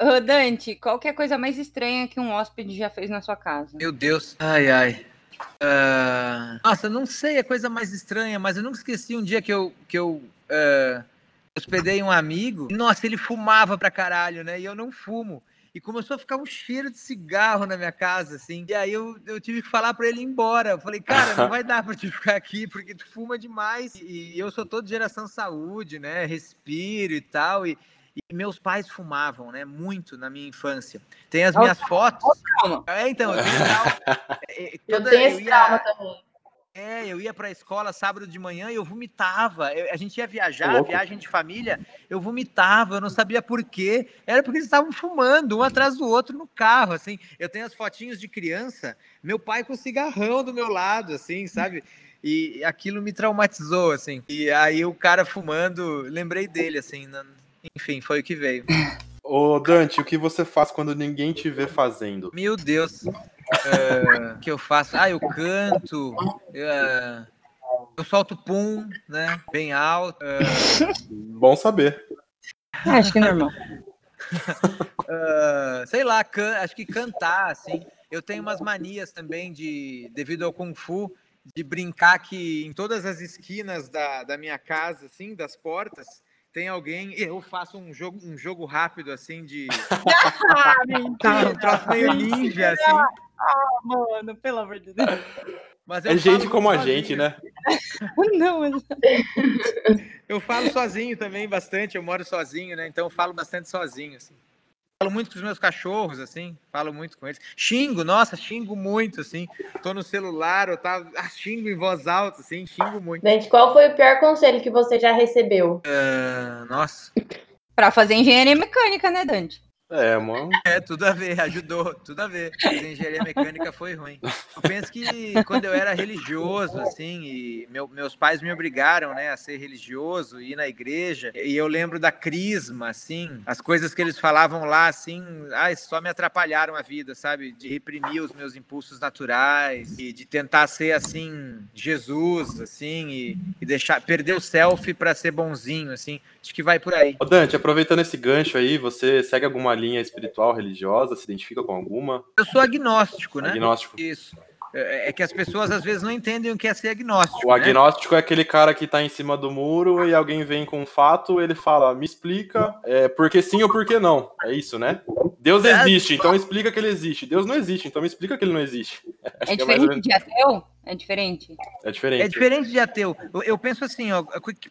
[SPEAKER 3] Ô, Dante, qual que é a coisa mais estranha que um hóspede já fez na sua casa?
[SPEAKER 4] Meu Deus. Ai, ai. Ah, nossa, não sei a coisa mais estranha, mas eu nunca esqueci um dia que eu, que eu ah, hospedei um amigo. Nossa, ele fumava pra caralho, né? E eu não fumo. E começou a ficar um cheiro de cigarro na minha casa, assim. E aí eu, eu tive que falar pra ele ir embora. Eu falei, cara, não vai dar pra te ficar aqui, porque tu fuma demais. E eu sou todo geração saúde, né? Respiro e tal. E, e meus pais fumavam, né? Muito na minha infância. Tem as minhas fotos.
[SPEAKER 3] Calma.
[SPEAKER 4] É, então, eu tenho trauma. É,
[SPEAKER 2] Eu
[SPEAKER 4] toda-
[SPEAKER 2] tenho esse
[SPEAKER 4] ia-
[SPEAKER 2] trauma também.
[SPEAKER 4] É, eu ia pra escola sábado de manhã e eu vomitava. Eu- a gente ia viajar, viagem de família, eu vomitava, eu não sabia por quê. Era porque eles estavam fumando, um atrás do outro no carro, assim. Eu tenho as fotinhos de criança, meu pai com cigarrão do meu lado, assim, sabe? E aquilo me traumatizou, assim. E aí o cara fumando, lembrei dele, assim. Enfim, foi o que veio.
[SPEAKER 1] Ô, Dante, o que você faz quando ninguém te vê fazendo?
[SPEAKER 4] Meu Deus. É, O que eu faço? Ah, eu canto. é, eu solto pum, né? Bem alto. é,
[SPEAKER 1] Bom saber.
[SPEAKER 3] Acho que é normal.
[SPEAKER 4] é, sei lá, can- acho que cantar, assim. Eu tenho umas manias também de, devido ao Kung Fu, de brincar que em todas as esquinas da, da minha casa, assim, das portas, tem alguém. Eu faço um jogo, um jogo rápido, assim, de. um troço meio ninja, assim.
[SPEAKER 3] Mano, pelo amor de Deus.
[SPEAKER 4] Mas
[SPEAKER 1] É gente como a
[SPEAKER 4] sozinho.
[SPEAKER 1] gente, né?
[SPEAKER 3] Não, mas...
[SPEAKER 4] Eu falo sozinho também bastante, eu moro sozinho, né? Então eu falo bastante sozinho, assim. Falo muito com os meus cachorros, assim, falo muito com eles. Xingo, nossa, xingo muito, assim. Tô no celular, eu tava, ah, xingo em voz alta, assim, xingo muito.
[SPEAKER 2] Gente, qual foi o pior conselho que você já recebeu?
[SPEAKER 4] Ah, nossa,
[SPEAKER 3] Pra fazer engenharia mecânica, né, Dante?
[SPEAKER 1] É, mano.
[SPEAKER 4] é, tudo a ver, ajudou, tudo a ver. Mas a engenharia mecânica foi ruim. Eu penso que quando eu era religioso, assim, e meu- meus pais me obrigaram, né, a ser religioso, ir na igreja, e eu lembro da crisma, assim, as coisas que eles falavam lá, assim, ai, só me atrapalharam a vida, sabe? De reprimir os meus impulsos naturais, e de tentar ser, assim, Jesus, assim, e, e deixar, perder o selfie para ser bonzinho, assim, acho que vai por aí.
[SPEAKER 1] Ô, Dante, aproveitando esse gancho aí, você segue alguma linha espiritual, religiosa? Se identifica com alguma?
[SPEAKER 4] Eu sou agnóstico, né?
[SPEAKER 1] Agnóstico.
[SPEAKER 4] Isso. É é que as pessoas às vezes não entendem o que é ser agnóstico.
[SPEAKER 1] O
[SPEAKER 4] né?
[SPEAKER 1] agnóstico é aquele cara que tá em cima do muro e alguém vem com um fato, ele fala, me explica é, por que sim ou por que não. É isso, né? Deus
[SPEAKER 4] É.
[SPEAKER 1] existe, então explica que ele existe. Deus não existe, então me explica que ele não existe. Acho
[SPEAKER 3] É
[SPEAKER 1] é
[SPEAKER 3] diferente
[SPEAKER 1] menos-
[SPEAKER 3] de ateu? É diferente.
[SPEAKER 1] É diferente.
[SPEAKER 4] É diferente de ateu. Eu, eu penso assim, ó,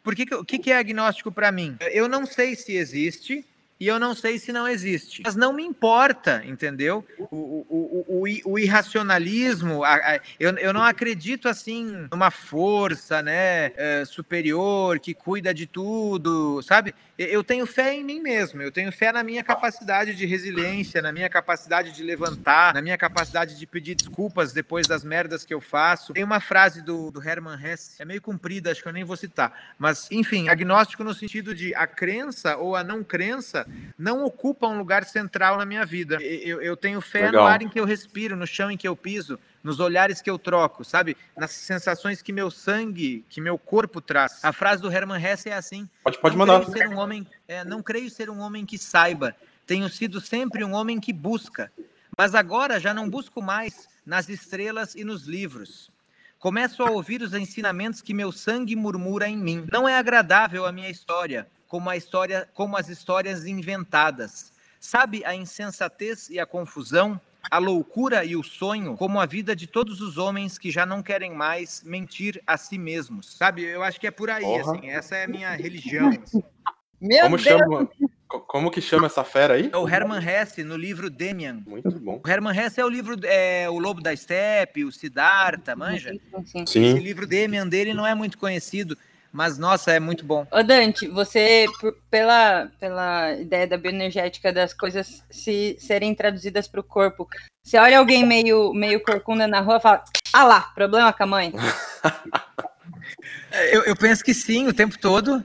[SPEAKER 4] por que, que- o que, que é agnóstico para mim? Eu não sei se existe e eu não sei se não existe. Mas não me importa, entendeu? O, o, o, o, irracionalismo, a- a- eu, eu não acredito assim numa força, né, eh, superior que cuida de tudo, sabe? Eu- tenho fé em mim mesmo, eu tenho fé na minha capacidade de resiliência, na minha capacidade de levantar, na minha capacidade de pedir desculpas depois das merdas que eu faço. Tem uma frase do, do Hermann Hesse, é meio comprida, acho que eu nem vou citar, mas enfim, agnóstico no sentido de a crença ou a não crença não ocupa um lugar central na minha vida. Eu, eu tenho fé
[SPEAKER 1] Legal.
[SPEAKER 4] no ar em que eu respiro, no chão em que eu piso, nos olhares que eu troco, sabe? Nas sensações que meu sangue, que meu corpo traz. A frase do Hermann Hesse é assim:
[SPEAKER 1] Pode, pode
[SPEAKER 4] não
[SPEAKER 1] mandar.
[SPEAKER 4] Creio ser um homem, é, não creio ser um homem que saiba. Tenho sido sempre um homem que busca. Mas agora já não busco mais nas estrelas e nos livros. Começo a ouvir os ensinamentos que meu sangue murmura em mim. Não é agradável a minha história, como a história, como as histórias inventadas. Sabe a insensatez e a confusão, a loucura e o sonho, como a vida de todos os homens que já não querem mais mentir a si mesmos. Sabe, eu acho que é por aí,
[SPEAKER 1] Porra.
[SPEAKER 4] assim, essa é a minha religião. assim.
[SPEAKER 3] Meu
[SPEAKER 1] Como
[SPEAKER 3] Deus!
[SPEAKER 1] chama, co- como que chama essa fera aí?
[SPEAKER 4] É o Hermann Hesse no livro Demian.
[SPEAKER 1] Muito bom.
[SPEAKER 4] O Hermann Hesse é o livro é, O Lobo da Steppe, o Siddhartha, manja?
[SPEAKER 3] Sim.
[SPEAKER 4] Esse livro Demian dele não é muito conhecido, Mas, nossa, é muito bom.
[SPEAKER 3] Ô, Dante, você, por, pela, pela ideia da bioenergética das coisas se serem traduzidas para o corpo, você olha alguém meio, meio corcunda na rua e fala, ah lá, problema com a mãe.
[SPEAKER 4] eu, eu penso que sim, o tempo todo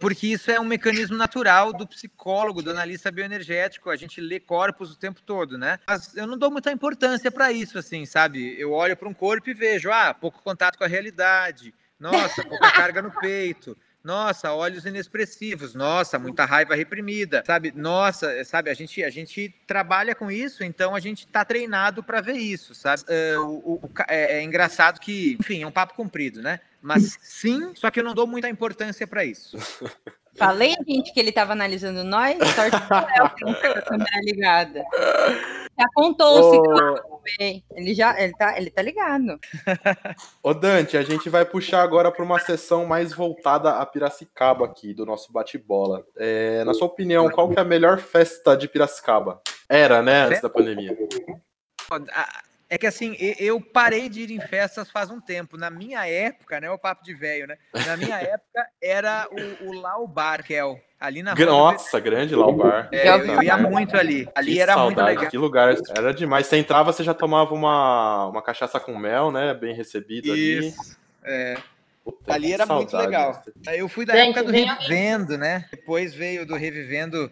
[SPEAKER 4] porque isso é um mecanismo natural do psicólogo, do analista bioenergético. A gente lê corpos o tempo todo, né? Mas eu não dou muita importância para isso, assim, sabe? Eu olho para um corpo e vejo, ah, pouco contato com a realidade. Nossa, pouca carga no peito. Nossa, olhos inexpressivos. Nossa, muita raiva reprimida. Sabe? Nossa, sabe? A gente, a gente trabalha com isso, então a gente está treinado para ver isso, sabe? Uh, o, o, é, é, engraçado que, enfim, é um papo comprido, né? Mas sim, só que eu não dou muita importância para isso.
[SPEAKER 3] Falei, gente, que ele estava analisando nós, sorte do Léo, que não tem a câmera ligada. Já contou-se oh. ele já ele tá, ele tá ligado.
[SPEAKER 1] Ô Dante, a gente vai puxar agora para uma sessão mais voltada a Piracicaba aqui, do nosso bate-bola. É, na sua opinião, qual que é a melhor festa de Piracicaba? Era, né, antes da pandemia.
[SPEAKER 4] É que assim, eu parei de ir em festas faz um tempo. Na minha época, né? O papo de velho, né? Na minha época era o, o Laubar, que é o, ali na
[SPEAKER 1] Nossa, grande Laubar.
[SPEAKER 4] É, eu, eu, ia muito ali. Ali que era saudade, muito legal.
[SPEAKER 1] Que lugar, era demais. Você entrava, você já tomava uma, uma cachaça com mel, né? Bem recebido
[SPEAKER 4] Isso. ali. É. Puta, ali era muito legal. Eu fui da Gente, época do Revivendo, né? Depois veio do Revivendo.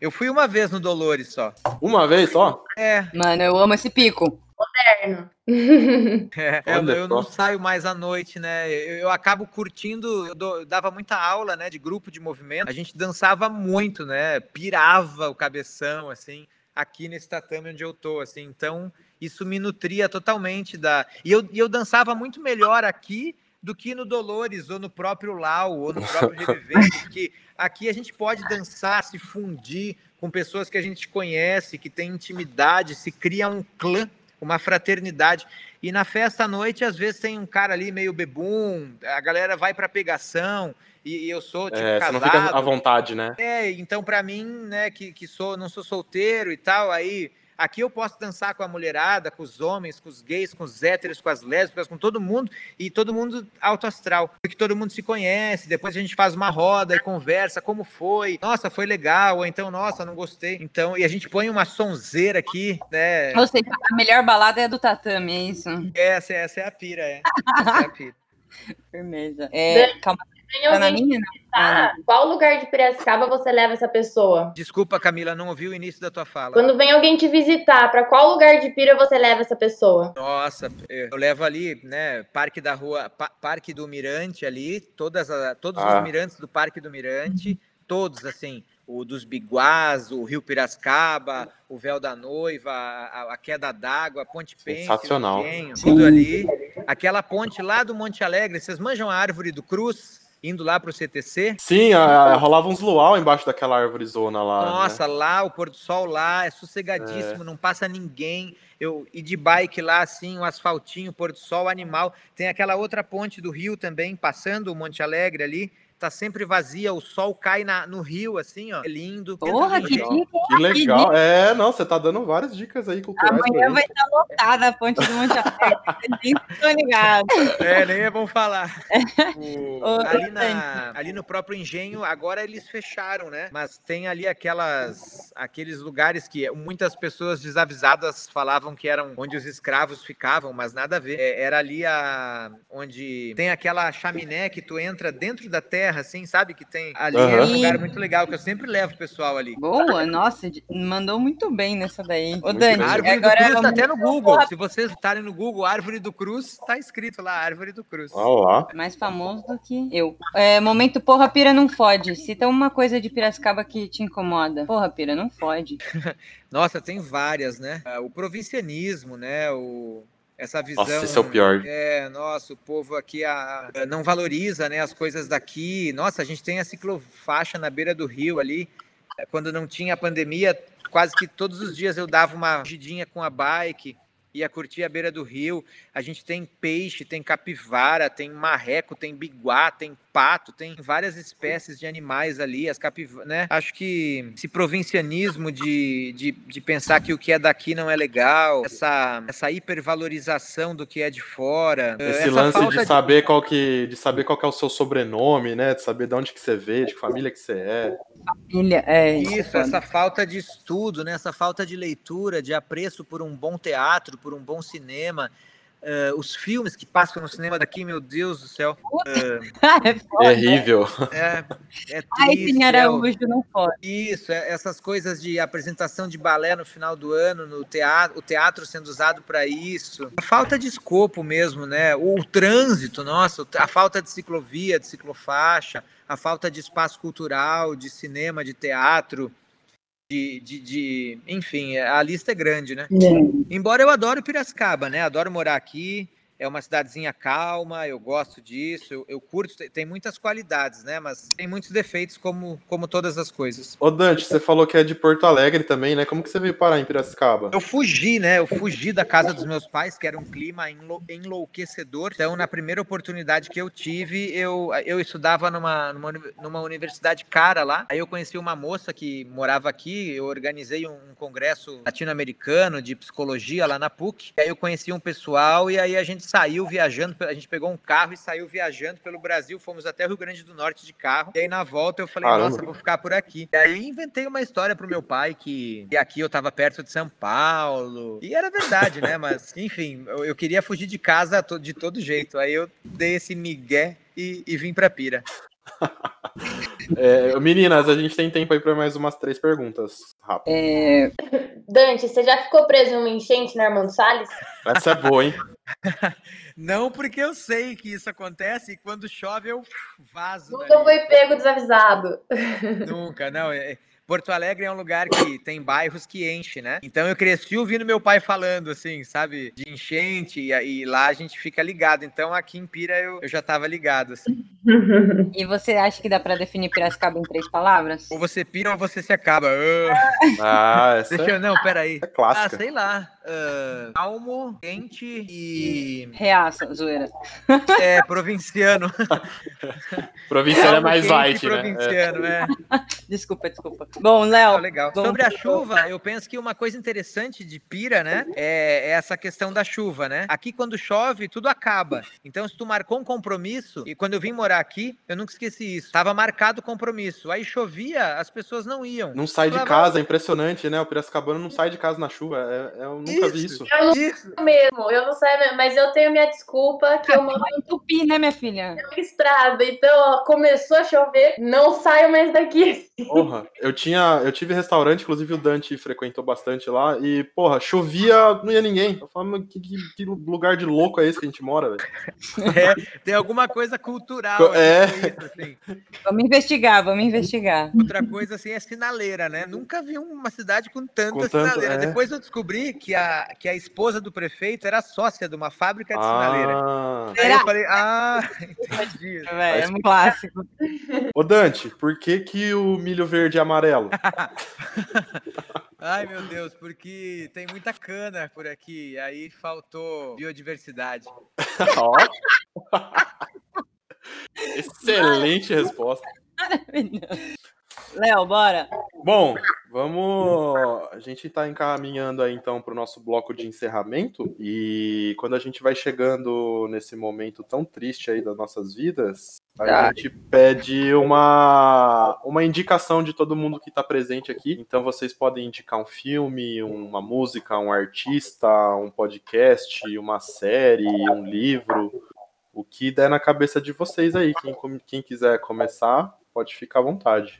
[SPEAKER 4] Eu fui uma vez no Dolores só.
[SPEAKER 1] Uma vez só?
[SPEAKER 4] É.
[SPEAKER 3] Mano, eu amo esse pico
[SPEAKER 2] moderno.
[SPEAKER 4] É, eu, eu, não saio mais à noite, né? Eu, eu acabo curtindo, eu, dou, eu, dava muita aula, né, de grupo de movimento. A gente dançava muito, né? Pirava o cabeção, assim, aqui nesse tatame onde eu tô, assim. Então, isso me nutria totalmente da. E eu, e eu dançava muito melhor aqui do que no Dolores, ou no próprio Lau, ou no próprio Revivente, porque aqui a gente pode dançar, se fundir com pessoas que a gente conhece, que tem intimidade, se cria um clã uma fraternidade. E na festa à noite, às vezes tem um cara ali meio bebum, a galera vai para pegação, e, e, eu sou tipo
[SPEAKER 1] é,
[SPEAKER 4] casado.
[SPEAKER 1] Você não fica à vontade, né?
[SPEAKER 4] É, então para mim, né, que, que sou, não sou solteiro e tal, aí Aqui eu posso dançar com a mulherada, com os homens, com os gays, com os héteros, com as lésbicas, com todo mundo, e todo mundo alto astral, porque todo mundo se conhece, depois a gente faz uma roda e conversa, como foi, nossa, foi legal, ou então, nossa, não gostei. Então, e a gente põe uma sonzeira aqui, né?
[SPEAKER 3] Ou seja, a melhor balada é a do tatame, é isso?
[SPEAKER 4] Essa, essa é a pira, é. Essa é a pira.
[SPEAKER 3] Firmeza. É, calma
[SPEAKER 2] Tá na minha, não? Ah, qual lugar de Piracicaba você leva essa pessoa?
[SPEAKER 4] Desculpa, Camila, não ouvi o início da tua fala.
[SPEAKER 2] Quando vem alguém te visitar, para qual lugar de Pira você leva essa pessoa?
[SPEAKER 4] Nossa, eu levo ali, né, Parque da Rua, Parque do Mirante ali, todas todos ah. os mirantes do Parque do Mirante, todos assim, o dos Biguás, o Rio Piracicaba, o Véu da Noiva, a, a Queda d'Água, a Ponte Pente,
[SPEAKER 1] Sensacional.
[SPEAKER 4] tudo ali. Aquela ponte lá do Monte Alegre, vocês manjam a árvore do Cruz? Indo lá para o CTC.
[SPEAKER 1] Sim, a, a, rolava uns luau embaixo daquela árvore zona lá.
[SPEAKER 4] Né? Nossa, né? lá, o pôr do sol lá, é sossegadíssimo, é. não passa ninguém. Eu e de bike lá, assim, o um asfaltinho, pôr do sol, animal. Tem aquela outra ponte do rio também, passando o Monte Alegre ali tá sempre vazia, o sol cai na, no rio, assim, ó. É lindo.
[SPEAKER 3] Porra, que,
[SPEAKER 1] legal. que legal. É, não, você tá dando várias dicas aí culturais.
[SPEAKER 3] Amanhã vai estar lotada a ponte do Monte Nem tô ligado.
[SPEAKER 4] É, nem é bom falar. O, ali, na, ali no próprio engenho, agora eles fecharam, né? Mas tem ali aquelas, aqueles lugares que muitas pessoas desavisadas falavam que eram onde os escravos ficavam, mas nada a ver. É, era ali a, onde tem aquela chaminé que tu entra dentro da terra terra, assim, sabe? Que tem ali. Uhum. É um lugar muito legal, que eu sempre levo o pessoal ali.
[SPEAKER 3] Boa, nossa, mandou muito bem nessa daí. Ô, Dani,
[SPEAKER 4] Árvore agora do Cruz tá até no Google. Se vocês estarem no Google, Árvore do Cruz, tá escrito lá, Árvore do Cruz.
[SPEAKER 1] Olá.
[SPEAKER 3] Mais famoso do que eu. É, momento, porra, pira não fode. Cita uma coisa de Piracicaba que te incomoda. Porra, pira, não fode.
[SPEAKER 4] Nossa, tem várias, né? É, o provincianismo, né? O essa visão.
[SPEAKER 1] Nossa, esse é o pior.
[SPEAKER 4] É, nossa, o povo aqui a, a, não valoriza né, as coisas daqui. Nossa, a gente tem a ciclofaixa na beira do rio ali. Quando não tinha a pandemia, quase que todos os dias eu dava uma fugidinha com a bike, ia curtir a beira do rio. A gente tem peixe, tem capivara, tem marreco, tem biguá, tem pato, tem várias espécies de animais ali, as capivaras, né? Acho que esse provincianismo de, de, de pensar que o que é daqui não é legal, essa, essa hipervalorização do que é de fora.
[SPEAKER 1] Esse lance de saber, de... Qual que, de saber qual que é o seu sobrenome, né? De saber de onde que você veio, de que família que você é.
[SPEAKER 3] Família, é.
[SPEAKER 4] Isso, essa falta de estudo, né? Essa falta de leitura, de apreço por um bom teatro, por um bom cinema. Uh, os filmes que passam no cinema daqui, meu Deus do céu. Uh,
[SPEAKER 1] é terrível.
[SPEAKER 4] É, é triste,
[SPEAKER 3] Ai, sim, Araújo, é, não pode.
[SPEAKER 4] Isso, é, essas coisas de apresentação de balé no final do ano, no teatro, o teatro sendo usado para isso. A falta de escopo mesmo, né? O, o trânsito, nossa, a falta de ciclovia, de ciclofaixa, a falta de espaço cultural, de cinema, de teatro de, de, de, enfim, a lista é grande, né? É. Embora eu adoro Piracicaba, né? Adoro morar aqui é uma cidadezinha calma, eu gosto disso, eu, eu, curto, tem muitas qualidades, né? Mas tem muitos defeitos, como, como todas as coisas.
[SPEAKER 1] Ô Dante, você falou que é de Porto Alegre também, né? Como que você veio parar em Piracicaba?
[SPEAKER 4] Eu fugi, né? Eu fugi da casa dos meus pais, que era um clima enlou enlouquecedor. Então, na primeira oportunidade que eu tive, eu, eu estudava numa, numa, numa universidade cara lá. Aí eu conheci uma moça que morava aqui, eu organizei um, um congresso latino-americano de psicologia lá na PUC. Aí eu conheci um pessoal e aí a gente saiu viajando, a gente pegou um carro e saiu viajando pelo Brasil, fomos até o Rio Grande do Norte de carro. E aí na volta eu falei, Caramba. nossa, vou ficar por aqui. E aí inventei uma história pro meu pai que, que aqui eu tava perto de São Paulo. E era verdade, né? Mas, enfim, eu, eu queria fugir de casa de todo jeito. Aí eu dei esse migué e, e vim pra Pira.
[SPEAKER 1] É, meninas, a gente tem tempo aí para mais umas três perguntas rápidas. É...
[SPEAKER 2] Dante, você já ficou preso em uma enchente na Armando Salles?
[SPEAKER 1] Essa é boa, hein?
[SPEAKER 4] Não, porque eu sei que isso acontece e quando chove eu vazo.
[SPEAKER 2] Nunca foi pego desavisado.
[SPEAKER 4] Nunca, não. É, Porto Alegre é um lugar que tem bairros que enche, né? Então eu cresci ouvindo meu pai falando, assim, sabe, de enchente, e, e lá a gente fica ligado. Então aqui em Pira eu, eu já tava ligado, assim.
[SPEAKER 3] E você acha que dá para definir Piracicaba em três palavras?
[SPEAKER 4] Ou você pira ou você se acaba.
[SPEAKER 1] Ah, essa
[SPEAKER 4] Deixa eu, não, peraí.
[SPEAKER 1] É clássica.
[SPEAKER 4] Ah, sei lá. Uh, calmo, quente e.
[SPEAKER 3] Reaça, zoeira.
[SPEAKER 4] É, provinciano.
[SPEAKER 1] provinciano é mais light,
[SPEAKER 4] né? Provinciano, é.
[SPEAKER 3] é. Desculpa, desculpa. Bom, Léo.
[SPEAKER 4] Ah, legal. Sobre a chuva, eu penso que uma coisa interessante de Pira, né? É, é, essa questão da chuva, né? Aqui, quando chove, tudo acaba. Então, se tu marcou um compromisso, e quando eu vim morar aqui, eu nunca esqueci isso. Tava marcado o compromisso. Aí chovia, as pessoas não iam.
[SPEAKER 1] Não sai de casa, é impressionante, né? O Piracicabano não sai de casa na chuva. É, é, eu nunca isso, vi isso.
[SPEAKER 2] Eu não isso. mesmo, eu não sei, mas eu tenho minha desculpa que eu moro
[SPEAKER 3] em Tupi, né, minha filha?
[SPEAKER 2] Estrada, então ó, começou a chover, não saio mais daqui.
[SPEAKER 1] Porra, eu tinha, eu tive restaurante, inclusive o Dante frequentou bastante lá, e, porra, chovia, não ia ninguém. Eu falava, que, que, que lugar de louco é esse que a gente mora, velho?
[SPEAKER 4] É, tem alguma coisa cultural.
[SPEAKER 1] É. Isso,
[SPEAKER 3] assim. Vamos investigar, vamos investigar.
[SPEAKER 4] Outra coisa, assim, é sinaleira, né? Nunca vi uma cidade com tanta com sinaleira. Tanto, é. Depois eu descobri que a, que a esposa do prefeito era sócia de uma fábrica de sinaleira. Ah. Aí eu falei, ah, entendi.
[SPEAKER 3] É, é um clássico.
[SPEAKER 1] Ô Dante, por que que o milho verde é amarelo?
[SPEAKER 4] Ai, meu Deus, porque tem muita cana por aqui, aí faltou biodiversidade.
[SPEAKER 1] Ó. Excelente resposta.
[SPEAKER 3] Léo, bora.
[SPEAKER 1] Bom, vamos. A gente está encaminhando aí então para o nosso bloco de encerramento. E quando a gente vai chegando nesse momento tão triste aí das nossas vidas, a gente pede uma, uma indicação de todo mundo que está presente aqui. Então vocês podem indicar um filme, uma música, um artista, um podcast, uma série, um livro, o que der na cabeça de vocês aí. Quem, quem quiser começar, pode ficar à vontade.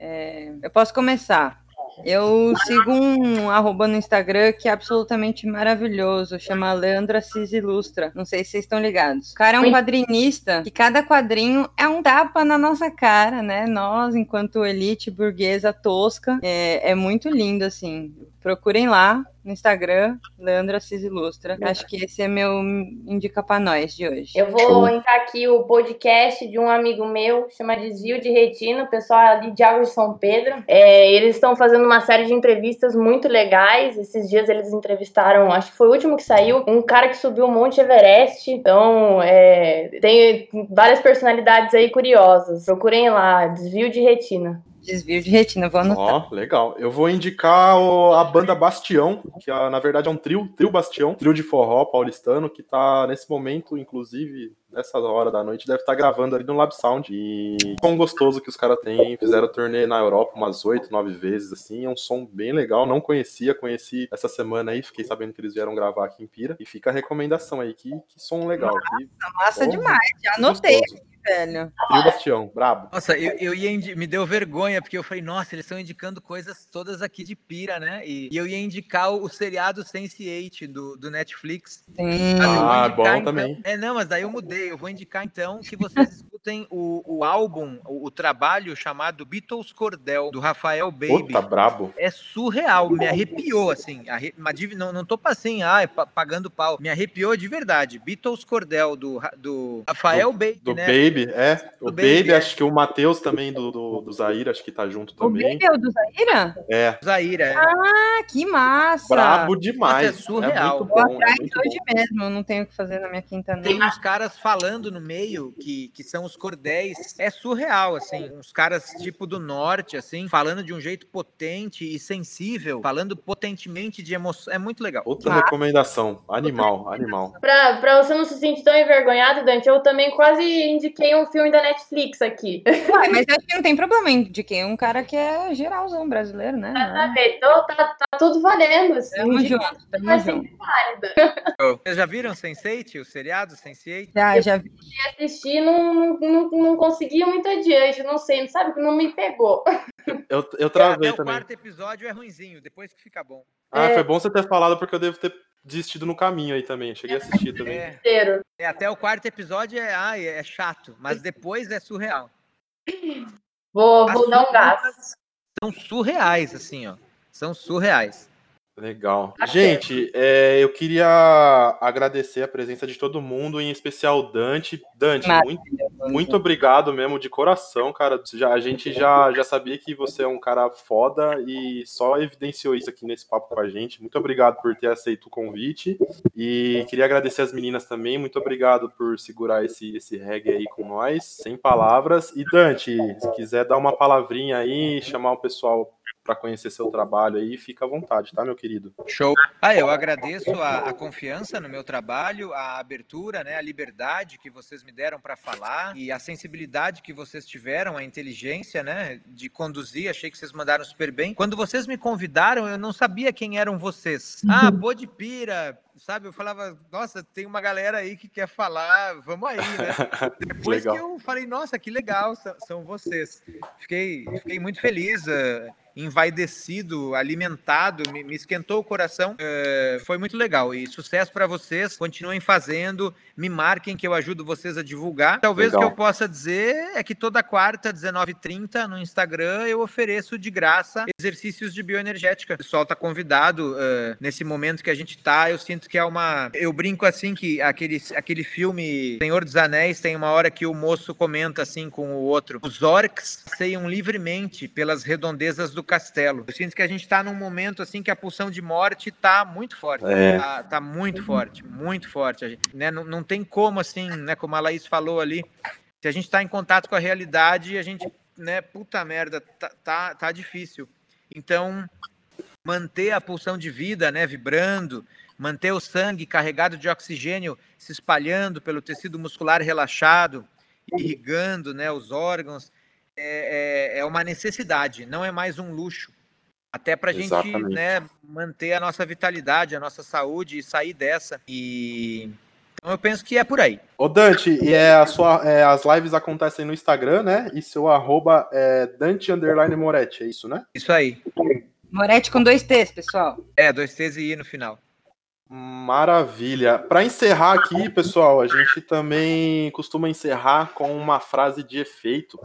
[SPEAKER 3] É, eu posso começar. Eu sigo um arroba no Instagram que é absolutamente maravilhoso, chama Leandro Assis Ilustra. Não sei se vocês estão ligados. O cara é um quadrinista que cada quadrinho é um tapa na nossa cara, né? Nós, enquanto elite burguesa tosca, é, é muito lindo, assim. Procurem lá. No Instagram, Leandro Assis Ilustra. Acho que esse é meu indica pra nós de hoje.
[SPEAKER 2] Eu vou entrar aqui o podcast de um amigo meu, chama Desvio de Retina, o pessoal ali de Água de São Pedro. É, eles estão fazendo uma série de entrevistas muito legais. Esses dias eles entrevistaram, acho que foi o último que saiu, um cara que subiu o Monte Everest. Então, é, tem várias personalidades aí curiosas. Procurem lá, Desvio de Retina.
[SPEAKER 3] Desvio de retina, vou anotar.
[SPEAKER 1] Ó, legal. Eu vou indicar o- a banda Bastião, que ah, na verdade é um trio, trio Bastião, trio de forró paulistano, que tá nesse momento, inclusive, nessa hora da noite, deve estar gravando ali no Lab Sound. E som gostoso que os caras têm. Fizeram turnê na Europa umas oito, nove vezes, assim. É um som bem legal. Não conhecia, conheci essa semana aí, fiquei sabendo que eles vieram gravar aqui em Pira. E fica a recomendação aí, que, que som legal. Que
[SPEAKER 3] Massa
[SPEAKER 1] Bom,
[SPEAKER 3] demais. Já anotei
[SPEAKER 1] gostoso.
[SPEAKER 3] Velho.
[SPEAKER 1] Trio Bastião, brabo.
[SPEAKER 4] Nossa, eu, eu ia indi- me deu vergonha, porque eu falei, nossa, eles estão indicando coisas todas aqui de pira, né? E, e eu ia indicar o, o seriado Sense8 do, do Netflix.
[SPEAKER 3] Sim.
[SPEAKER 4] Mas eu vou
[SPEAKER 1] Ah,
[SPEAKER 4] indicar,
[SPEAKER 1] bom
[SPEAKER 4] então-
[SPEAKER 1] também.
[SPEAKER 4] É, não, mas daí eu mudei. Eu vou indicar então que vocês escutem o, o álbum, o, o trabalho chamado Beatles Cordel, do Rafael Baby.
[SPEAKER 1] Puta, brabo.
[SPEAKER 4] É surreal, me arrepiou, assim. Arre... mas div- Não, não tô assim, ai, pa- pagando pau. Me arrepiou de verdade. Beatles Cordel, do, do Rafael Baby,
[SPEAKER 1] Do
[SPEAKER 4] né?
[SPEAKER 1] Baby, é. O Baby,
[SPEAKER 4] Baby, é.
[SPEAKER 1] acho que o Matheus também, do, do, do Zaire, acho que tá junto
[SPEAKER 3] O
[SPEAKER 1] também.
[SPEAKER 3] Baby é o do Zaira?
[SPEAKER 1] É,
[SPEAKER 4] Zaira, é.
[SPEAKER 3] Ah, que massa.
[SPEAKER 1] brabo demais.
[SPEAKER 4] Nossa, é surreal.
[SPEAKER 1] muito
[SPEAKER 3] Vou
[SPEAKER 1] bom, é
[SPEAKER 3] atrás
[SPEAKER 1] muito
[SPEAKER 3] hoje
[SPEAKER 1] bom.
[SPEAKER 3] mesmo, eu não tenho o que fazer na minha quinta
[SPEAKER 4] Tem
[SPEAKER 3] noite.
[SPEAKER 4] uns caras falando no meio que, que são os cordéis. É surreal, assim. Uns caras tipo do norte, assim, falando de um jeito potente e sensível, falando potentemente de emoção. É muito legal.
[SPEAKER 1] Outra
[SPEAKER 3] Ah.
[SPEAKER 1] recomendação. Animal, animal.
[SPEAKER 2] Pra, pra você não se sentir tão envergonhado, Dante, eu também quase indiquei um filme da Netflix aqui.
[SPEAKER 3] Ué, mas acho que não tem problema de quem um cara que é geralzão brasileiro, né?
[SPEAKER 2] Tá, então tá, tá tudo valendo. Assim,
[SPEAKER 3] Tamo junto, tamo
[SPEAKER 2] é
[SPEAKER 3] junto.
[SPEAKER 2] válida.
[SPEAKER 4] Vocês já viram Sense8, o seriado Sense8?
[SPEAKER 3] Já, já vi.
[SPEAKER 2] Assistir não, não, não consegui muito adiante, não sei, não sabe, não me pegou.
[SPEAKER 1] Eu, eu travei
[SPEAKER 4] o
[SPEAKER 1] também.
[SPEAKER 4] quarto episódio é ruinzinho, depois que fica bom.
[SPEAKER 1] Ah,
[SPEAKER 2] É.
[SPEAKER 1] foi bom você ter falado, porque eu devo ter desistido no caminho aí também. Cheguei a assistir também.
[SPEAKER 4] É, é, até o quarto episódio é, ai, é chato, mas depois é surreal.
[SPEAKER 2] Vou, vou dar um
[SPEAKER 4] figuras
[SPEAKER 2] gás.
[SPEAKER 4] São surreais, assim, ó. São surreais.
[SPEAKER 1] Legal.
[SPEAKER 2] Tá
[SPEAKER 1] Gente, é, eu queria agradecer a presença de todo mundo, em especial Dante. Dante, muito, muito obrigado mesmo, de coração, cara. Já, a gente já, já sabia que você é um cara foda e só evidenciou isso aqui nesse papo com a gente. Muito obrigado por ter aceito o convite. E queria agradecer as meninas também. Muito obrigado por segurar esse, esse reggae aí com nós, sem palavras. E Dante, se quiser dar uma palavrinha aí, chamar o pessoal para conhecer seu trabalho aí, fica à vontade, tá, meu querido?
[SPEAKER 4] Show. Ah, eu agradeço a, a confiança no meu trabalho, a abertura, né, a liberdade que vocês me deram para falar e a sensibilidade que vocês tiveram, a inteligência, né, de conduzir. Achei que vocês mandaram super bem. Quando vocês me convidaram, eu não sabia quem eram vocês. Ah, Podpira, sabe? Eu falava, nossa, tem uma galera aí que quer falar, vamos aí, né? Depois
[SPEAKER 1] Legal.
[SPEAKER 4] que eu falei, nossa, que legal, são, são vocês. Fiquei, fiquei muito feliz, eh, envaidecido, alimentado, me, me esquentou o coração. Eh, foi muito legal e sucesso para vocês. Continuem fazendo, me marquem que eu ajudo vocês a divulgar. Talvez o
[SPEAKER 1] Legal.
[SPEAKER 4] que eu possa dizer é que toda quarta, 19h30, no Instagram, eu ofereço de graça exercícios de bioenergética. O pessoal tá convidado eh, nesse momento que a gente tá. Eu sinto que é uma. Eu brinco assim que aquele, aquele filme Senhor dos Anéis tem uma hora que o moço comenta assim com o outro: os orcs seiam livremente pelas redondezas do castelo. Eu sinto que a gente tá num momento assim que a pulsão de morte tá muito forte.
[SPEAKER 1] É.
[SPEAKER 4] Tá, tá muito forte, muito forte. A gente, né, não, não tem como assim, né? Como a Laís falou ali, se a gente está em contato com a realidade, a gente, né, puta merda, tá, tá, tá difícil. Então, manter a pulsão de vida, né, vibrando, manter o sangue carregado de oxigênio se espalhando pelo tecido muscular relaxado, irrigando, né, os órgãos, é, é, é uma necessidade, não é mais um luxo. Até para a gente né, manter a nossa vitalidade, a nossa saúde e sair dessa. E então eu penso que é por aí.
[SPEAKER 1] Ô Dante, e é a sua, é, as lives acontecem no Instagram, né? E seu arroba é Dante Underline Moretti, é isso, né?
[SPEAKER 4] Isso aí.
[SPEAKER 3] Moretti com dois T's, pessoal.
[SPEAKER 4] É, dois T's e I no final.
[SPEAKER 1] Maravilha. Para encerrar aqui, pessoal, a gente também costuma encerrar com uma frase de efeito.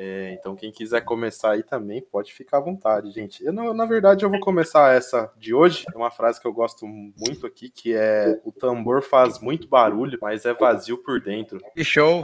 [SPEAKER 1] É, então, quem quiser começar aí também, pode ficar à vontade, gente. Eu, na verdade, eu vou começar essa de hoje. É uma frase que eu gosto muito aqui, que é o tambor faz muito barulho, mas é vazio por dentro.
[SPEAKER 4] Que show!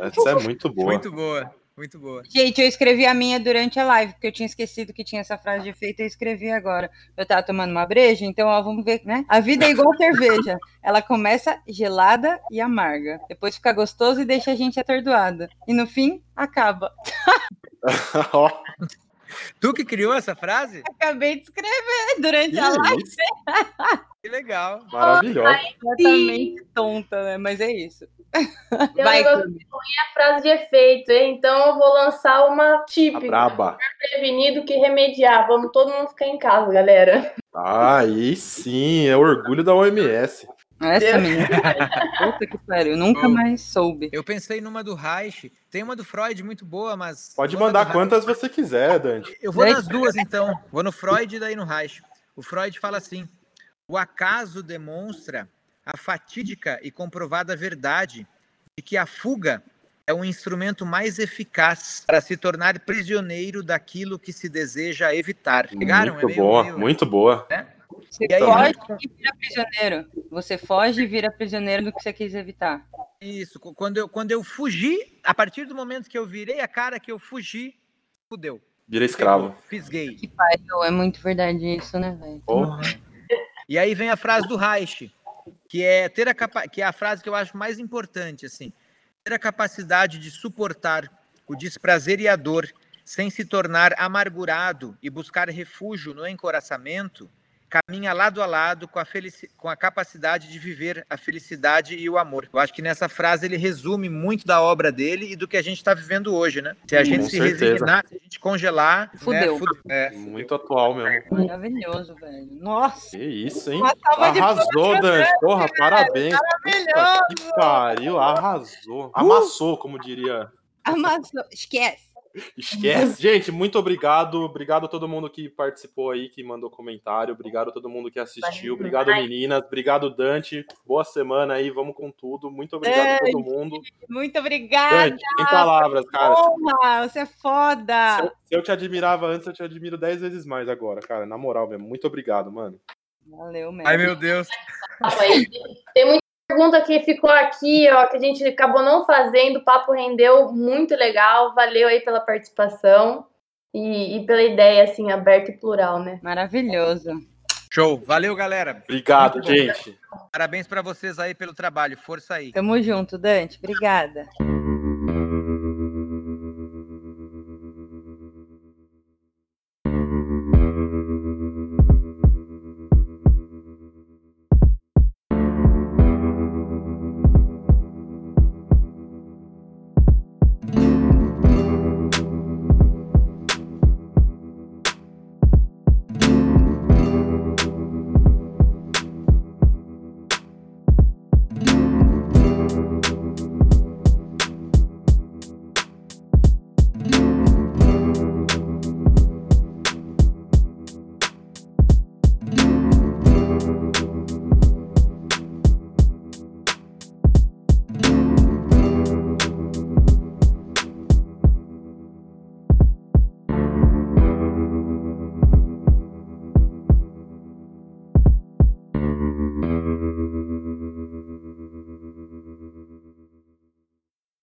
[SPEAKER 1] Essa é muito boa.
[SPEAKER 4] Muito boa. Muito boa.
[SPEAKER 3] Gente, eu escrevi a minha durante a live, porque eu tinha esquecido que tinha essa frase de efeito e eu escrevi agora. Eu tava tomando uma breja, então, ó, vamos ver, né? A vida é igual cerveja. Ela começa gelada e amarga. Depois fica gostoso e deixa a gente atordoada. E no fim, acaba.
[SPEAKER 4] Tu que criou essa frase?
[SPEAKER 3] Acabei de escrever durante que a live.
[SPEAKER 4] Que legal.
[SPEAKER 1] Maravilhosa.
[SPEAKER 3] Completamente tonta, né? Mas é isso.
[SPEAKER 2] Tem Vai, um a frase de efeito, hein? então eu vou lançar uma típica.
[SPEAKER 1] braba.
[SPEAKER 2] Prevenido que remediar. Vamos todo mundo ficar em casa, galera.
[SPEAKER 1] Aí sim, é orgulho da OMS.
[SPEAKER 3] Essa menina. Puta que pariu, nunca mais soube.
[SPEAKER 4] Eu pensei numa do Reich, tem uma do Freud muito boa, mas.
[SPEAKER 1] Pode mandar quantas você quiser, Dante.
[SPEAKER 4] Eu vou nas duas então. Vou no Freud e daí no Reich. O Freud fala assim: o acaso demonstra a fatídica e comprovada verdade de que a fuga é um instrumento mais eficaz para se tornar prisioneiro daquilo que se deseja evitar.
[SPEAKER 1] Pegaram? Muito é meio, boa, meio, muito boa. Né?
[SPEAKER 3] Você aí, foge e vira prisioneiro. Você foge e vira prisioneiro do que você quis evitar.
[SPEAKER 4] Isso. Quando eu, quando eu fugi, a partir do momento que eu virei a cara que eu fugi, fudeu.
[SPEAKER 1] Virei escravo.
[SPEAKER 4] fiz gay.
[SPEAKER 3] Que pariu, é muito verdade isso, né, velho?
[SPEAKER 1] Porra.
[SPEAKER 4] E aí vem a frase do Reich, que é ter a capa que é a frase que eu acho mais importante, assim, ter a capacidade de suportar o desprazer e a dor sem se tornar amargurado e buscar refúgio no encoraçamento caminha lado a lado com a, com a capacidade de viver a felicidade e o amor. Eu acho que nessa frase ele resume muito da obra dele e do que a gente está vivendo hoje, né? Se a gente com se certeza. resignar, se a gente congelar,
[SPEAKER 3] né, fudeu.
[SPEAKER 1] Né? É, muito atual mesmo.
[SPEAKER 3] Maravilhoso, velho. Nossa.
[SPEAKER 1] Que isso, hein? Arrasou, Dan. Porra, parabéns. Maravilhoso. que pariu, arrasou. Amassou, como diria.
[SPEAKER 3] Amassou. Esquece.
[SPEAKER 1] Esquece. Gente, muito obrigado. Obrigado a todo mundo que participou aí, que mandou comentário. Obrigado a todo mundo que assistiu. Obrigado, meninas. Obrigado, Dante. Boa semana aí. Vamos com tudo. Muito obrigado a todo mundo.
[SPEAKER 3] Muito obrigada. Dante,
[SPEAKER 1] em palavras, cara.
[SPEAKER 3] Porra, você é foda.
[SPEAKER 1] Se eu, se eu te admirava antes, eu te admiro dez vezes mais agora, cara. Na moral mesmo. Muito obrigado, mano.
[SPEAKER 3] Valeu, mesmo.
[SPEAKER 4] Ai, meu Deus.
[SPEAKER 2] Tem muito pergunta que ficou aqui, ó, que a gente acabou não fazendo, o papo rendeu muito legal, valeu aí pela participação e, e pela ideia, assim, aberta e plural, né?
[SPEAKER 3] Maravilhoso.
[SPEAKER 4] Show, valeu, galera.
[SPEAKER 1] Obrigado, gente.
[SPEAKER 4] Parabéns para vocês aí pelo trabalho, força aí.
[SPEAKER 3] Tamo junto, Dante, obrigada.